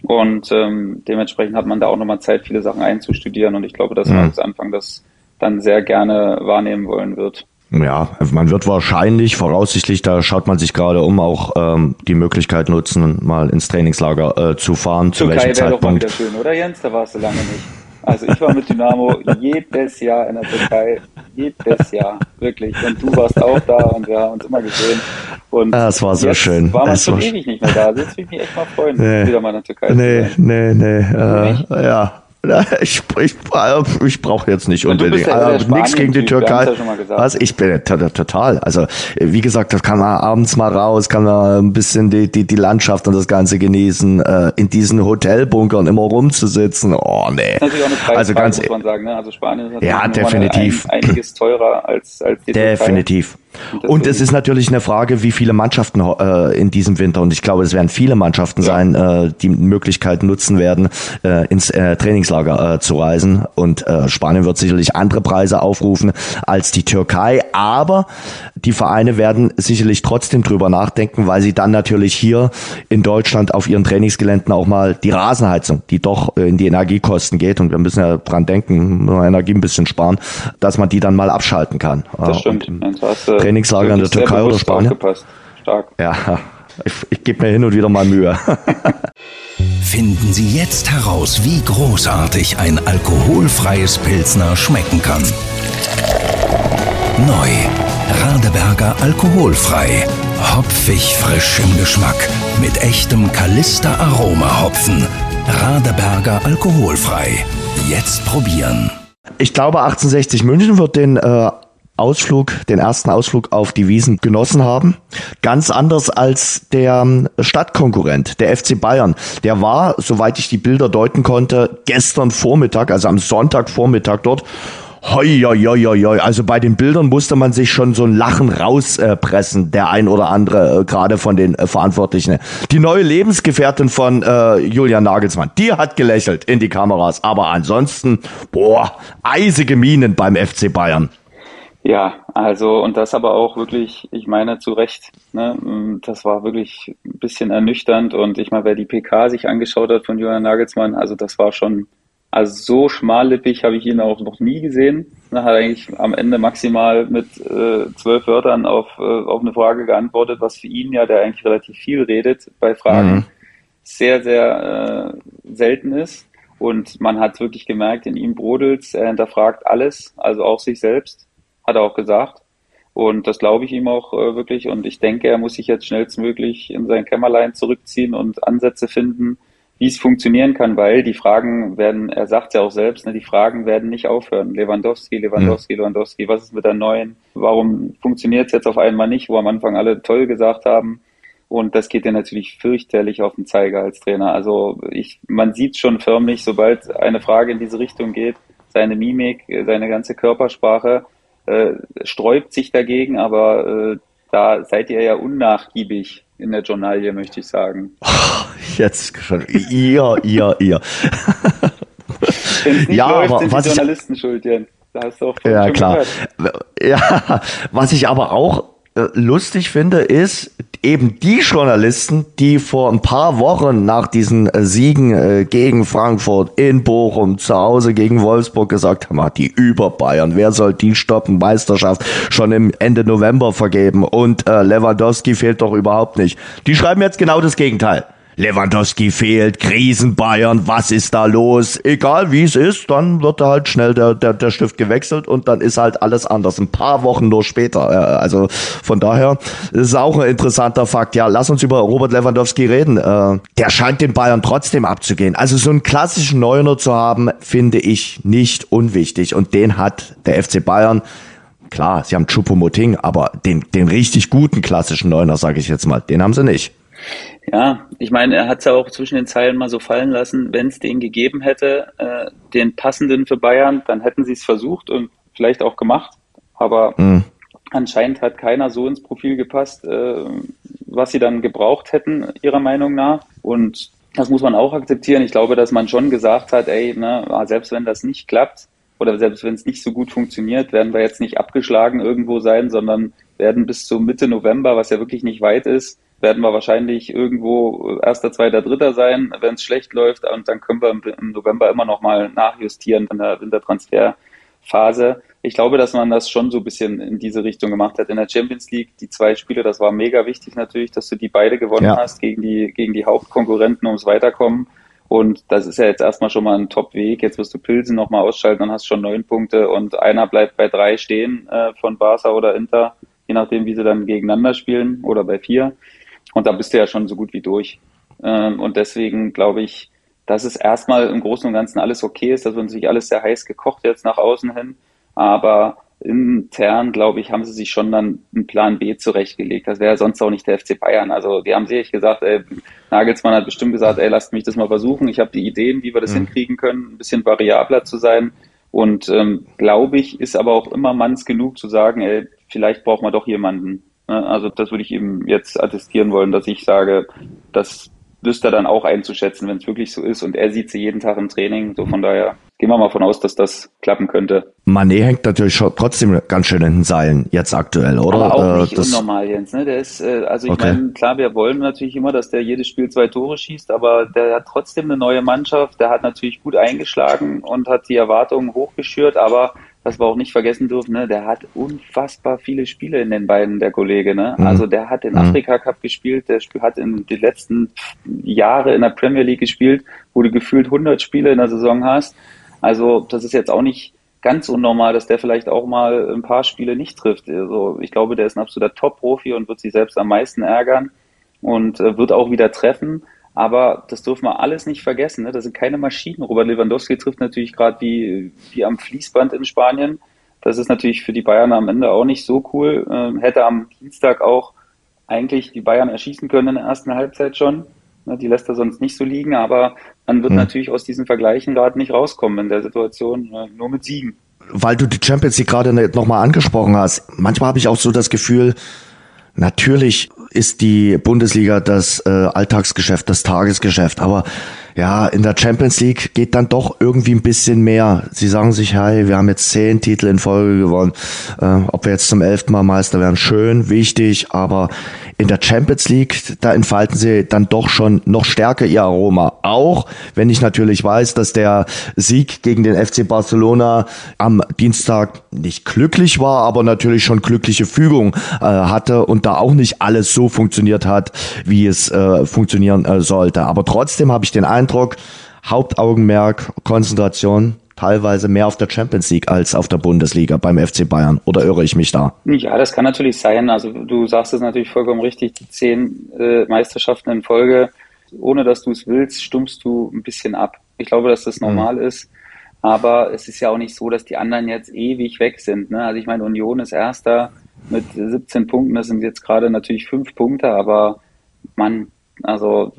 Speaker 3: Und ähm, dementsprechend hat man da auch nochmal Zeit, viele Sachen einzustudieren. Und ich glaube, dass mhm. Markus Anfang das dann sehr gerne wahrnehmen wollen wird.
Speaker 2: Ja, man wird wahrscheinlich, voraussichtlich, da schaut man sich gerade um, auch ähm, die Möglichkeit nutzen, mal ins Trainingslager äh, zu fahren. Türkei zu welchem Zeitpunkt? Doch mal wieder
Speaker 3: schön, oder Jens? Da warst du lange nicht. Also ich war mit Dynamo jedes Jahr in der Türkei, jedes Jahr, wirklich. Und du warst auch da und wir haben uns immer gesehen. Und
Speaker 2: ah, es war so schön.
Speaker 3: War man schon ewig nicht mehr da. Also jetzt würde ich mich echt mal freuen, nee. wieder mal in der Türkei
Speaker 2: nee, zu sein. Nee, nee, nee. Äh, ja, ich, ich, ich brauche jetzt nicht unbedingt ja nichts gegen die Türkei. Ja also ich bin total. Also wie gesagt, das kann man abends mal raus, kann man ein bisschen die, die, die Landschaft und das Ganze genießen, äh, in diesen Hotelbunkern immer rumzusitzen. Oh nee.
Speaker 3: Also ganz, man sagen. Ne? Also Spanien ist
Speaker 2: ja definitiv
Speaker 3: ein, einiges teurer als als
Speaker 2: die Definitiv. Türkei. Und es ist natürlich eine Frage, wie viele Mannschaften äh, in diesem Winter, und ich glaube, es werden viele Mannschaften ja. sein, äh, die Möglichkeit nutzen werden, äh, ins äh, Trainingslager äh, zu reisen. Und äh, Spanien wird sicherlich andere Preise aufrufen als die Türkei. Aber die Vereine werden sicherlich trotzdem drüber nachdenken, weil sie dann natürlich hier in Deutschland auf ihren Trainingsgeländen auch mal die Rasenheizung, die doch in die Energiekosten geht, und wir müssen ja dran denken, Energie ein bisschen sparen, dass man die dann mal abschalten kann.
Speaker 3: Das stimmt. Und,
Speaker 2: Trainingslager in der Türkei oder Spanien. Aufgepasst. Stark. Ja, ich, ich gebe mir hin und wieder mal Mühe.
Speaker 1: Finden Sie jetzt heraus, wie großartig ein alkoholfreies Pilsner schmecken kann. Neu. Radeberger alkoholfrei. Hopfig frisch im Geschmack. Mit echtem Kalister Aroma Hopfen. Radeberger alkoholfrei. Jetzt probieren.
Speaker 2: Ich glaube, 1860 München wird den äh, Ausflug, den ersten Ausflug auf die Wiesen genossen haben. Ganz anders als der ähm, Stadtkonkurrent, der FC Bayern. Der war, soweit ich die Bilder deuten konnte, gestern Vormittag, also am Sonntagvormittag dort. Hoi, hoi, hoi, hoi. Also bei den Bildern musste man sich schon so ein Lachen rauspressen, äh, der ein oder andere, äh, gerade von den äh, Verantwortlichen. Die neue Lebensgefährtin von äh, Julian Nagelsmann, die hat gelächelt in die Kameras. Aber ansonsten, boah, eisige Minen beim FC Bayern.
Speaker 3: Ja, also und das aber auch wirklich, ich meine zu Recht, ne, das war wirklich ein bisschen ernüchternd und ich meine, wer die PK sich angeschaut hat von Johann Nagelsmann, also das war schon, also so schmallippig habe ich ihn auch noch nie gesehen. Er hat eigentlich am Ende maximal mit äh, zwölf Wörtern auf, äh, auf eine Frage geantwortet, was für ihn ja, der eigentlich relativ viel redet bei Fragen, mhm. sehr, sehr äh, selten ist. Und man hat wirklich gemerkt, in ihm brodelt er hinterfragt alles, also auch sich selbst hat er auch gesagt. Und das glaube ich ihm auch äh, wirklich. Und ich denke, er muss sich jetzt schnellstmöglich in sein Kämmerlein zurückziehen und Ansätze finden, wie es funktionieren kann, weil die Fragen werden, er sagt ja auch selbst, ne, die Fragen werden nicht aufhören. Lewandowski, Lewandowski, Lewandowski, was ist mit der neuen? Warum funktioniert es jetzt auf einmal nicht, wo am Anfang alle toll gesagt haben? Und das geht dir natürlich fürchterlich auf den Zeiger als Trainer. Also ich, man sieht schon förmlich, sobald eine Frage in diese Richtung geht, seine Mimik, seine ganze Körpersprache äh, sträubt sich dagegen, aber äh, da seid ihr ja unnachgiebig in der Journalie, möchte ich sagen.
Speaker 2: Jetzt schon. Ihr, ihr, ihr.
Speaker 3: ja, läuft, aber was ich, Journalisten schuld, Jens.
Speaker 2: Da hast du auch ja, klar. Gehört. Ja, was ich aber auch lustig finde, ist eben die Journalisten, die vor ein paar Wochen nach diesen äh, Siegen äh, gegen Frankfurt in Bochum zu Hause gegen Wolfsburg gesagt haben, ah, die über Bayern, wer soll die stoppen? Meisterschaft schon im Ende November vergeben und äh, Lewandowski fehlt doch überhaupt nicht. Die schreiben jetzt genau das Gegenteil. Lewandowski fehlt, Krisen Bayern, was ist da los? Egal wie es ist, dann wird halt schnell der, der, der Stift gewechselt und dann ist halt alles anders. Ein paar Wochen nur später. Also von daher ist auch ein interessanter Fakt. Ja, lass uns über Robert Lewandowski reden. Äh, der scheint den Bayern trotzdem abzugehen. Also so einen klassischen Neuner zu haben, finde ich nicht unwichtig. Und den hat der FC Bayern klar, sie haben Chupomoting, aber den, den richtig guten klassischen Neuner, sage ich jetzt mal, den haben sie nicht.
Speaker 3: Ja, ich meine, er hat es ja auch zwischen den Zeilen mal so fallen lassen, wenn es den gegeben hätte, äh, den passenden für Bayern, dann hätten sie es versucht und vielleicht auch gemacht. Aber mhm. anscheinend hat keiner so ins Profil gepasst, äh, was sie dann gebraucht hätten, ihrer Meinung nach. Und das muss man auch akzeptieren. Ich glaube, dass man schon gesagt hat, ey, ne, selbst wenn das nicht klappt oder selbst wenn es nicht so gut funktioniert, werden wir jetzt nicht abgeschlagen irgendwo sein, sondern werden bis zur Mitte November, was ja wirklich nicht weit ist, werden wir wahrscheinlich irgendwo erster, zweiter, dritter sein, wenn es schlecht läuft. Und dann können wir im November immer noch mal nachjustieren in der Wintertransferphase. Ich glaube, dass man das schon so ein bisschen in diese Richtung gemacht hat. In der Champions League, die zwei Spiele, das war mega wichtig natürlich, dass du die beide gewonnen ja. hast gegen die, gegen die Hauptkonkurrenten ums Weiterkommen. Und das ist ja jetzt erstmal schon mal ein Top-Weg. Jetzt wirst du Pilsen nochmal ausschalten und hast schon neun Punkte und einer bleibt bei drei stehen äh, von Barca oder Inter, je nachdem, wie sie dann gegeneinander spielen oder bei vier. Und da bist du ja schon so gut wie durch. Ähm, und deswegen glaube ich, dass es erstmal im Großen und Ganzen alles okay ist. Das wird natürlich alles sehr heiß gekocht jetzt nach außen hin. Aber intern, glaube ich, haben sie sich schon dann einen Plan B zurechtgelegt. Das wäre sonst auch nicht der FC Bayern. Also die haben sicherlich gesagt, ey, Nagelsmann hat bestimmt gesagt, ey, lasst mich das mal versuchen. Ich habe die Ideen, wie wir das mhm. hinkriegen können, ein bisschen variabler zu sein. Und ähm, glaube ich, ist aber auch immer manns genug zu sagen, ey, vielleicht braucht man doch jemanden? Also das würde ich eben jetzt attestieren wollen, dass ich sage, das wüsste er dann auch einzuschätzen, wenn es wirklich so ist. Und er sieht sie jeden Tag im Training. So von daher gehen wir mal von aus, dass das klappen könnte.
Speaker 2: Mané hängt natürlich trotzdem ganz schön in den Seilen jetzt aktuell, oder?
Speaker 3: Aber auch nicht äh, das unnormal, Jens. Ne? Der ist, äh, also ich okay. meine, klar, wir wollen natürlich immer, dass der jedes Spiel zwei Tore schießt, aber der hat trotzdem eine neue Mannschaft. Der hat natürlich gut eingeschlagen und hat die Erwartungen hochgeschürt, aber was wir auch nicht vergessen dürfen, ne, der hat unfassbar viele Spiele in den beiden, der Kollege. Ne? Mhm. Also der hat den mhm. Afrika Cup gespielt, der hat in den letzten Jahre in der Premier League gespielt, wo du gefühlt 100 Spiele in der Saison hast. Also das ist jetzt auch nicht ganz unnormal, dass der vielleicht auch mal ein paar Spiele nicht trifft. Also ich glaube, der ist ein absoluter Top-Profi und wird sich selbst am meisten ärgern und äh, wird auch wieder treffen. Aber das dürfen wir alles nicht vergessen. Ne? Das sind keine Maschinen. Robert Lewandowski trifft natürlich gerade wie, wie am Fließband in Spanien. Das ist natürlich für die Bayern am Ende auch nicht so cool. Ähm, hätte am Dienstag auch eigentlich die Bayern erschießen können in der ersten Halbzeit schon. Ne? Die lässt er sonst nicht so liegen, aber man wird mhm. natürlich aus diesen Vergleichen gerade nicht rauskommen in der Situation, ne? nur mit Siegen.
Speaker 2: Weil du die Champions League gerade nochmal angesprochen hast, manchmal habe ich auch so das Gefühl, natürlich ist die Bundesliga das äh, Alltagsgeschäft, das Tagesgeschäft. Aber ja, in der Champions League geht dann doch irgendwie ein bisschen mehr. Sie sagen sich, hey, wir haben jetzt zehn Titel in Folge gewonnen. Äh, ob wir jetzt zum elften Mal Meister werden, schön, wichtig, aber in der Champions League, da entfalten sie dann doch schon noch stärker ihr Aroma. Auch wenn ich natürlich weiß, dass der Sieg gegen den FC Barcelona am Dienstag nicht glücklich war, aber natürlich schon glückliche Fügung äh, hatte und da auch nicht alles so funktioniert hat, wie es äh, funktionieren äh, sollte. Aber trotzdem habe ich den Eindruck, Hauptaugenmerk, Konzentration, teilweise mehr auf der Champions League als auf der Bundesliga beim FC Bayern. Oder irre ich mich da?
Speaker 3: Ja, das kann natürlich sein. Also du sagst es natürlich vollkommen richtig. Die zehn äh, Meisterschaften in Folge, ohne dass du es willst, stummst du ein bisschen ab. Ich glaube, dass das mhm. normal mhm. ist. Aber es ist ja auch nicht so, dass die anderen jetzt ewig weg sind. Ne? Also ich meine, Union ist Erster mit 17 Punkten. Das sind jetzt gerade natürlich fünf Punkte, aber man, also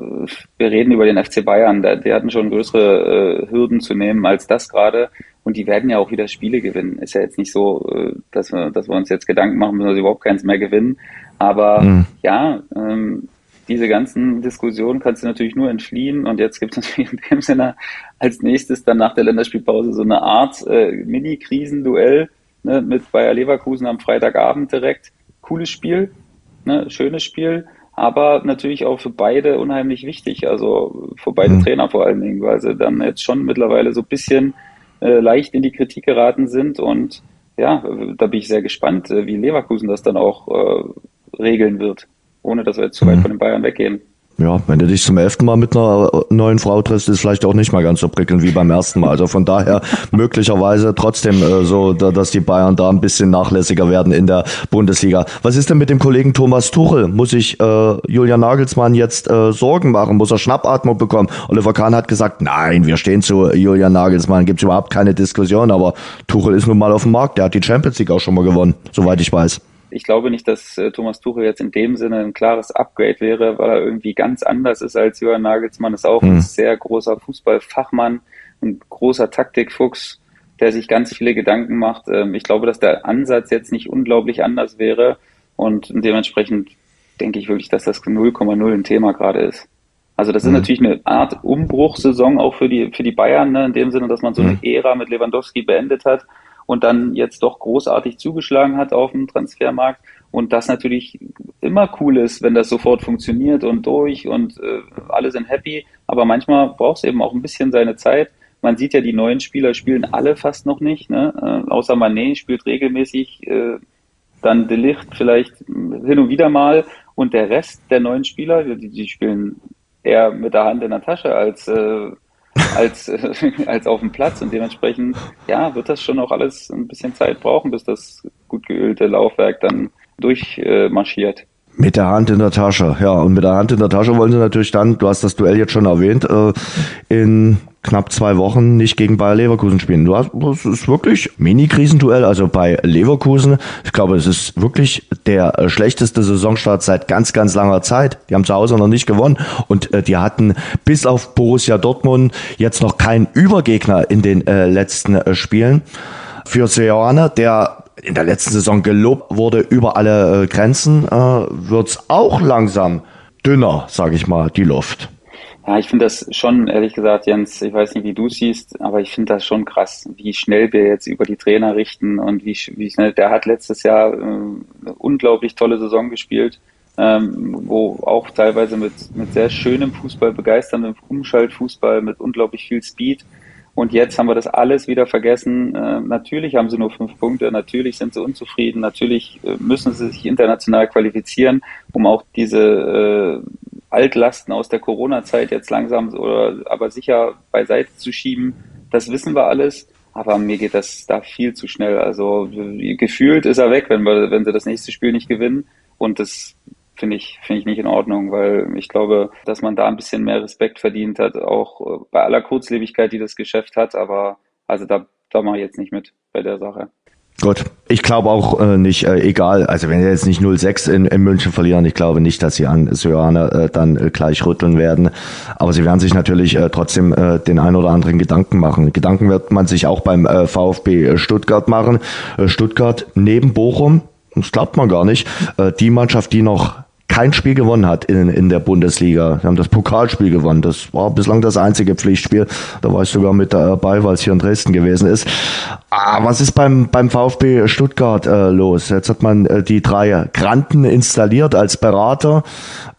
Speaker 3: wir reden über den FC Bayern. Der, die hatten schon größere äh, Hürden zu nehmen als das gerade. Und die werden ja auch wieder Spiele gewinnen. Ist ja jetzt nicht so, äh, dass wir, dass wir uns jetzt Gedanken machen müssen, dass sie überhaupt keins mehr gewinnen. Aber mhm. ja, ähm, diese ganzen Diskussionen kannst du natürlich nur entfliehen. Und jetzt gibt es natürlich in dem Sinne als nächstes dann nach der Länderspielpause so eine Art äh, Mini-Krisenduell ne, mit Bayer Leverkusen am Freitagabend direkt. Cooles Spiel, ne, schönes Spiel, aber natürlich auch für beide unheimlich wichtig. Also für beide mhm. Trainer vor allen Dingen, weil sie dann jetzt schon mittlerweile so ein bisschen äh, leicht in die Kritik geraten sind. Und ja, da bin ich sehr gespannt, äh, wie Leverkusen das dann auch äh, regeln wird ohne dass wir jetzt zu weit mhm. von den Bayern weggehen.
Speaker 2: Ja, wenn du dich zum elften Mal mit einer neuen Frau triffst, ist vielleicht auch nicht mal ganz so prickelnd wie beim ersten Mal. Also von daher möglicherweise trotzdem äh, so, dass die Bayern da ein bisschen nachlässiger werden in der Bundesliga. Was ist denn mit dem Kollegen Thomas Tuchel? Muss ich äh, Julian Nagelsmann jetzt äh, Sorgen machen? Muss er Schnappatmung bekommen? Oliver Kahn hat gesagt, nein, wir stehen zu Julian Nagelsmann, gibt's überhaupt keine Diskussion, aber Tuchel ist nun mal auf dem Markt, der hat die Champions League auch schon mal gewonnen, soweit ich weiß
Speaker 3: ich glaube nicht, dass äh, Thomas Tuchel jetzt in dem Sinne ein klares Upgrade wäre, weil er irgendwie ganz anders ist als Jörn Nagelsmann. Ist auch mhm. ein sehr großer Fußballfachmann, ein großer Taktikfuchs, der sich ganz viele Gedanken macht. Ähm, ich glaube, dass der Ansatz jetzt nicht unglaublich anders wäre und dementsprechend denke ich wirklich, dass das 0,0 ein Thema gerade ist. Also das ist mhm. natürlich eine Art Umbruchssaison auch für die für die Bayern, ne, in dem Sinne, dass man so eine mhm. Ära mit Lewandowski beendet hat und dann jetzt doch großartig zugeschlagen hat auf dem Transfermarkt. Und das natürlich immer cool ist, wenn das sofort funktioniert und durch und äh, alle sind happy. Aber manchmal braucht es eben auch ein bisschen seine Zeit. Man sieht ja, die neuen Spieler spielen alle fast noch nicht. Ne? Äh, außer Manet spielt regelmäßig, äh, dann Delicht vielleicht hin und wieder mal. Und der Rest der neuen Spieler, die, die spielen eher mit der Hand in der Tasche als äh, als, äh, als auf dem Platz. Und dementsprechend, ja, wird das schon auch alles ein bisschen Zeit brauchen, bis das gut geölte Laufwerk dann durchmarschiert. Äh,
Speaker 2: mit der Hand in der Tasche, ja. Und mit der Hand in der Tasche wollen sie natürlich dann, du hast das Duell jetzt schon erwähnt, äh, in knapp zwei Wochen nicht gegen Bayer Leverkusen spielen. Du hast, das ist wirklich Mini-Krisenduell. Also bei Leverkusen, ich glaube, es ist wirklich der äh, schlechteste Saisonstart seit ganz, ganz langer Zeit. Die haben zu Hause noch nicht gewonnen und äh, die hatten bis auf Borussia Dortmund jetzt noch keinen Übergegner in den äh, letzten äh, Spielen. Für Seoane, der in der letzten Saison gelobt wurde über alle äh, Grenzen, äh, wird's auch langsam dünner, sage ich mal, die Luft.
Speaker 3: Ja, ich finde das schon, ehrlich gesagt, Jens, ich weiß nicht, wie du siehst, aber ich finde das schon krass, wie schnell wir jetzt über die Trainer richten und wie, wie schnell, der hat letztes Jahr äh, eine unglaublich tolle Saison gespielt, ähm, wo auch teilweise mit, mit sehr schönem Fußball, begeisterndem Umschaltfußball, mit unglaublich viel Speed und jetzt haben wir das alles wieder vergessen. Äh, natürlich haben sie nur fünf Punkte, natürlich sind sie unzufrieden, natürlich äh, müssen sie sich international qualifizieren, um auch diese äh, Altlasten aus der Corona-Zeit jetzt langsam oder aber sicher beiseite zu schieben. Das wissen wir alles, aber mir geht das da viel zu schnell. Also gefühlt ist er weg, wenn wir, wenn sie das nächste Spiel nicht gewinnen. Und das finde ich, finde ich nicht in Ordnung, weil ich glaube, dass man da ein bisschen mehr Respekt verdient hat, auch äh, bei aller Kurzlebigkeit, die das Geschäft hat, aber also da, da mache ich jetzt nicht mit bei der Sache.
Speaker 2: Gut, ich glaube auch äh, nicht, äh, egal, also wenn sie jetzt nicht 0-6 in, in München verlieren, ich glaube nicht, dass sie an Söane äh, dann äh, gleich rütteln werden, aber sie werden sich natürlich äh, trotzdem äh, den ein oder anderen Gedanken machen. Gedanken wird man sich auch beim äh, VfB Stuttgart machen. Äh, Stuttgart neben Bochum, das glaubt man gar nicht, äh, die Mannschaft, die noch kein Spiel gewonnen hat in, in der Bundesliga. Wir haben das Pokalspiel gewonnen. Das war bislang das einzige Pflichtspiel. Da war ich sogar mit dabei, weil es hier in Dresden gewesen ist. Ah, was ist beim, beim VfB Stuttgart äh, los? Jetzt hat man äh, die drei Granten installiert als Berater.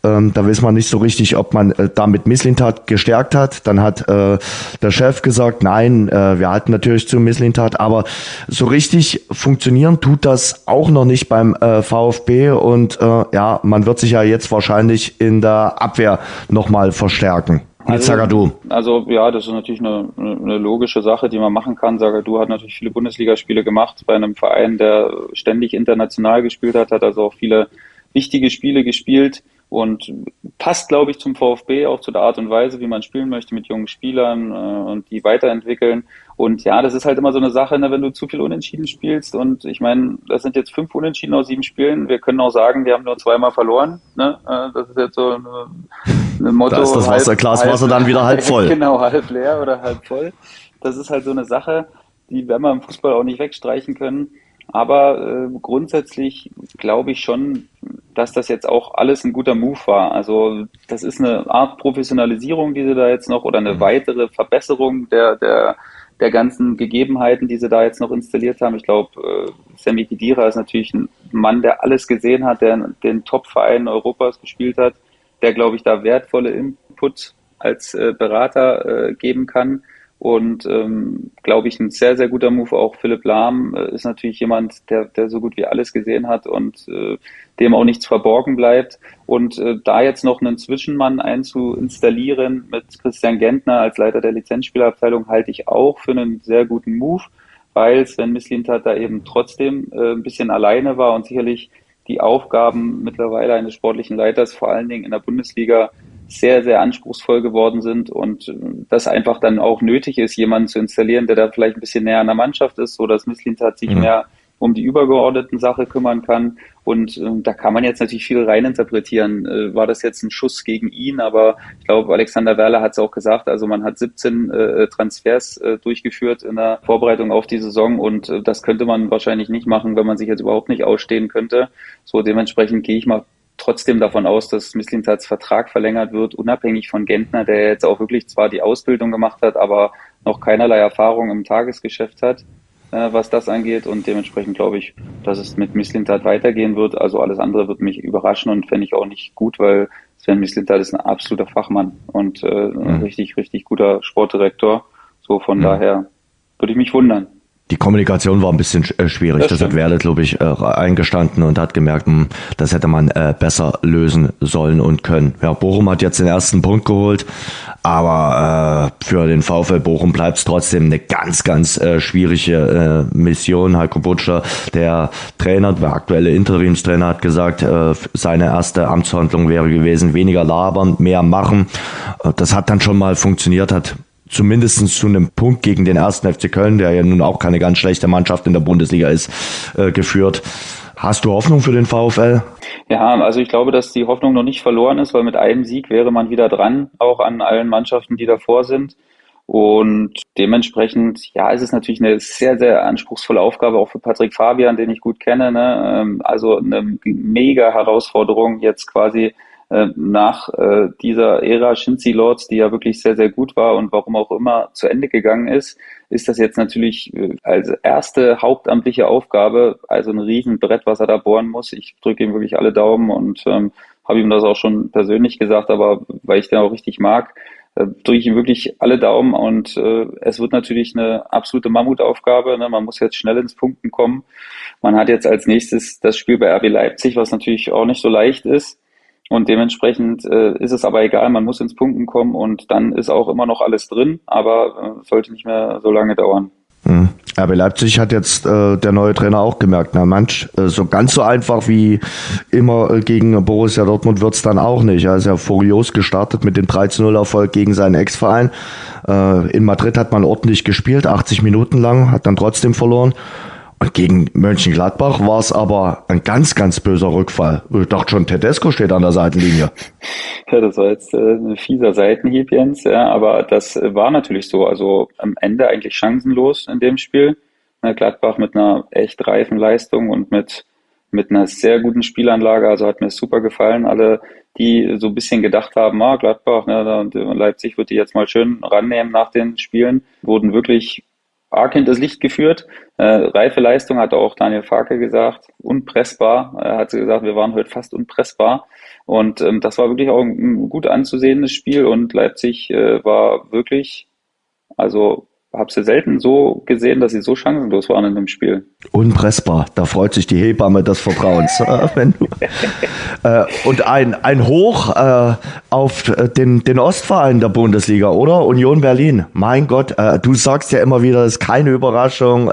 Speaker 2: Ähm, da weiß man nicht so richtig, ob man äh, damit Misslintat gestärkt hat. Dann hat äh, der Chef gesagt, nein, äh, wir halten natürlich zu Misslintat, aber so richtig funktionieren tut das auch noch nicht beim äh, VfB und äh, ja, man wird sich ja jetzt wahrscheinlich in der Abwehr nochmal verstärken. Jetzt also, du.
Speaker 3: Also ja, das ist natürlich eine, eine logische Sache, die man machen kann. du hat natürlich viele Bundesligaspiele gemacht bei einem Verein, der ständig international gespielt hat, hat also auch viele wichtige Spiele gespielt und passt, glaube ich, zum VfB auch zu der Art und Weise, wie man spielen möchte mit jungen Spielern äh, und die weiterentwickeln. Und ja, das ist halt immer so eine Sache, ne, wenn du zu viel Unentschieden spielst. Und ich meine, das sind jetzt fünf Unentschieden aus sieben Spielen. Wir können auch sagen, wir haben nur zweimal verloren. Ne? Äh, das ist jetzt so eine, eine Motto.
Speaker 2: Da ist das Wasserglas Wasser dann wieder halb voll.
Speaker 3: Genau, halb leer oder halb voll. Das ist halt so eine Sache, die werden wir im Fußball auch nicht wegstreichen können. Aber äh, grundsätzlich glaube ich schon, dass das jetzt auch alles ein guter Move war. Also das ist eine Art Professionalisierung, die sie da jetzt noch oder eine mhm. weitere Verbesserung der, der, der ganzen Gegebenheiten, die sie da jetzt noch installiert haben. Ich glaube, äh, Sammy Khedira ist natürlich ein Mann, der alles gesehen hat, der den Top-Verein Europas gespielt hat, der, glaube ich, da wertvolle Input als äh, Berater äh, geben kann. Und ähm, glaube ich, ein sehr, sehr guter Move. Auch Philipp Lahm äh, ist natürlich jemand, der, der so gut wie alles gesehen hat und äh, dem auch nichts verborgen bleibt. Und äh, da jetzt noch einen Zwischenmann einzuinstallieren mit Christian Gentner als Leiter der Lizenzspielerabteilung halte ich auch für einen sehr guten Move, weil Sven Mislintat da eben trotzdem äh, ein bisschen alleine war und sicherlich die Aufgaben mittlerweile eines sportlichen Leiters vor allen Dingen in der Bundesliga sehr, sehr anspruchsvoll geworden sind und das einfach dann auch nötig ist, jemanden zu installieren, der da vielleicht ein bisschen näher an der Mannschaft ist, so dass Misslintat sich mhm. mehr um die übergeordneten Sache kümmern kann. Und äh, da kann man jetzt natürlich viel reininterpretieren. Äh, war das jetzt ein Schuss gegen ihn? Aber ich glaube, Alexander Werler hat es auch gesagt. Also man hat 17 äh, Transfers äh, durchgeführt in der Vorbereitung auf die Saison und äh, das könnte man wahrscheinlich nicht machen, wenn man sich jetzt überhaupt nicht ausstehen könnte. So dementsprechend gehe ich mal trotzdem davon aus, dass Misslintats Vertrag verlängert wird, unabhängig von Gentner, der jetzt auch wirklich zwar die Ausbildung gemacht hat, aber noch keinerlei Erfahrung im Tagesgeschäft hat, äh, was das angeht. Und dementsprechend glaube ich, dass es mit Misslintat weitergehen wird. Also alles andere wird mich überraschen und fände ich auch nicht gut, weil Sven Misslintat ist ein absoluter Fachmann und äh, mhm. ein richtig, richtig guter Sportdirektor. So von mhm. daher würde ich mich wundern.
Speaker 2: Die Kommunikation war ein bisschen äh, schwierig. Das, das hat Werle, glaube ich, äh, eingestanden und hat gemerkt, hm, das hätte man äh, besser lösen sollen und können. Ja, Bochum hat jetzt den ersten Punkt geholt, aber für den VfL Bochum bleibt es trotzdem eine ganz, ganz schwierige Mission. Heiko Butscher, der Trainer, der aktuelle Interimstrainer, hat gesagt, seine erste Amtshandlung wäre gewesen, weniger labern, mehr machen. Das hat dann schon mal funktioniert, hat zumindest zu einem Punkt gegen den ersten FC Köln, der ja nun auch keine ganz schlechte Mannschaft in der Bundesliga ist, äh, geführt. Hast du Hoffnung für den VfL?
Speaker 3: Ja, also ich glaube, dass die Hoffnung noch nicht verloren ist, weil mit einem Sieg wäre man wieder dran, auch an allen Mannschaften, die davor sind. Und dementsprechend, ja, ist es natürlich eine sehr, sehr anspruchsvolle Aufgabe, auch für Patrick Fabian, den ich gut kenne. Ne? Ähm, also eine mega Herausforderung, jetzt quasi nach äh, dieser Ära Shinzi Lords, die ja wirklich sehr, sehr gut war und warum auch immer zu Ende gegangen ist, ist das jetzt natürlich äh, als erste hauptamtliche Aufgabe, also ein Riesenbrett, was er da bohren muss. Ich drücke ihm wirklich alle Daumen und ähm, habe ihm das auch schon persönlich gesagt, aber weil ich den auch richtig mag, äh, drücke ich ihm wirklich alle Daumen und äh, es wird natürlich eine absolute Mammutaufgabe. Ne? Man muss jetzt schnell ins Punkten kommen. Man hat jetzt als nächstes das Spiel bei RB Leipzig, was natürlich auch nicht so leicht ist. Und dementsprechend äh, ist es aber egal, man muss ins Punkten kommen und dann ist auch immer noch alles drin, aber äh, sollte nicht mehr so lange dauern.
Speaker 2: Mhm. RB Leipzig hat jetzt äh, der neue Trainer auch gemerkt, na manch, äh, so ganz so einfach wie immer äh, gegen Borussia Dortmund wird's dann auch nicht. Er ist ja furios gestartet mit dem 13-0-Erfolg gegen seinen Ex-Verein. Äh, in Madrid hat man ordentlich gespielt, 80 Minuten lang, hat dann trotzdem verloren. Und gegen Mönchengladbach war es aber ein ganz, ganz böser Rückfall. Ich dachte schon, Tedesco steht an der Seitenlinie.
Speaker 3: Ja, das war jetzt äh, ein fieser Seitenhieb, Jens, ja, aber das war natürlich so. Also am Ende eigentlich chancenlos in dem Spiel. Gladbach mit einer echt reifen Leistung und mit, mit einer sehr guten Spielanlage. Also hat mir super gefallen. Alle, die so ein bisschen gedacht haben, ah, Gladbach, ne, Leipzig wird die jetzt mal schön rannehmen nach den Spielen, wurden wirklich arg hinters Licht geführt. Äh, reife Leistung hat auch Daniel Farke gesagt, unpressbar. Er hat gesagt, wir waren heute fast unpressbar. Und ähm, das war wirklich auch ein gut anzusehendes Spiel und Leipzig äh, war wirklich, also habe sie selten so gesehen, dass sie so chancenlos waren in dem Spiel.
Speaker 2: Unpressbar. Da freut sich die Hebamme des Vertrauens. du, äh, und ein, ein Hoch äh, auf den, den Ostverein der Bundesliga, oder? Union Berlin. Mein Gott, äh, du sagst ja immer wieder, es ist keine Überraschung.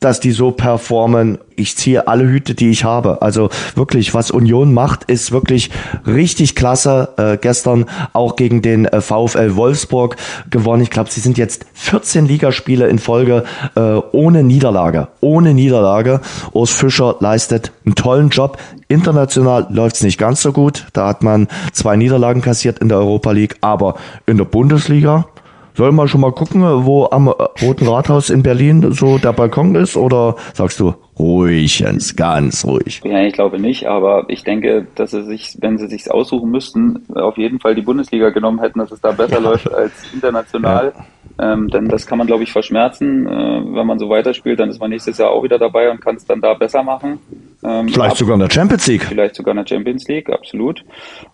Speaker 2: Dass die so performen. Ich ziehe alle Hüte, die ich habe. Also wirklich, was Union macht, ist wirklich richtig klasse. Äh, gestern auch gegen den äh, VfL Wolfsburg gewonnen. Ich glaube, sie sind jetzt 14 Ligaspiele in Folge äh, ohne Niederlage. Ohne Niederlage. Urs Fischer leistet einen tollen Job. International läuft es nicht ganz so gut. Da hat man zwei Niederlagen kassiert in der Europa League. Aber in der Bundesliga Sollen wir schon mal gucken, wo am Roten Rathaus in Berlin so der Balkon ist? Oder sagst du, ruhig, Jens, ganz ruhig?
Speaker 3: Ja, ich glaube nicht, aber ich denke, dass sie sich, wenn sie sich aussuchen müssten, auf jeden Fall die Bundesliga genommen hätten, dass es da besser läuft als international. Ja. Ähm, denn das kann man, glaube ich, verschmerzen. Äh, wenn man so weiterspielt, dann ist man nächstes Jahr auch wieder dabei und kann es dann da besser machen.
Speaker 2: Ähm, vielleicht sogar in der Champions League.
Speaker 3: Vielleicht sogar in der Champions League, absolut.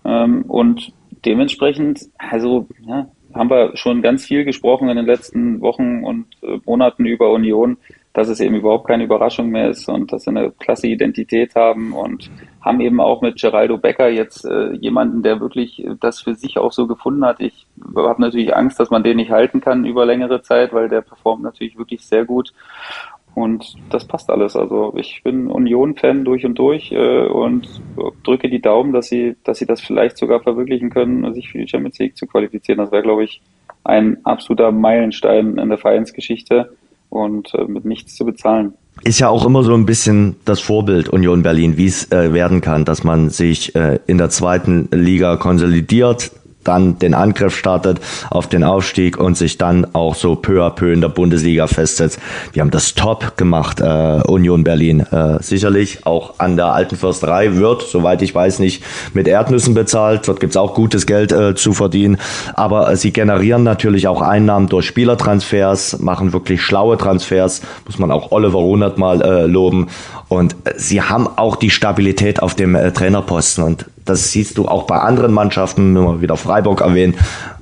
Speaker 3: Ähm, und dementsprechend, also, ja, haben wir schon ganz viel gesprochen in den letzten Wochen und äh, Monaten über Union, dass es eben überhaupt keine Überraschung mehr ist und dass sie eine klasse Identität haben und haben eben auch mit Geraldo Becker jetzt äh, jemanden, der wirklich das für sich auch so gefunden hat. Ich habe natürlich Angst, dass man den nicht halten kann über längere Zeit, weil der performt natürlich wirklich sehr gut. Und das passt alles. Also ich bin Union-Fan durch und durch äh, und drücke die Daumen, dass sie, dass sie das vielleicht sogar verwirklichen können, sich für die Champions League zu qualifizieren. Das wäre, glaube ich, ein absoluter Meilenstein in der Vereinsgeschichte und äh, mit nichts zu bezahlen.
Speaker 2: Ist ja auch immer so ein bisschen das Vorbild Union Berlin, wie es äh, werden kann, dass man sich äh, in der zweiten Liga konsolidiert, dann den Angriff startet auf den Aufstieg und sich dann auch so peu à peu in der Bundesliga festsetzt. Die haben das top gemacht, äh, Union Berlin. Äh, sicherlich auch an der alten Försterei wird, soweit ich weiß, nicht mit Erdnüssen bezahlt. Dort gibt's auch gutes Geld äh, zu verdienen. Aber äh, sie generieren natürlich auch Einnahmen durch Spielertransfers, machen wirklich schlaue Transfers, muss man auch Oliver Runert mal äh, loben. Und äh, sie haben auch die Stabilität auf dem äh, Trainerposten. Und das siehst du auch bei anderen Mannschaften, wenn wir wieder Freiburg erwähnen.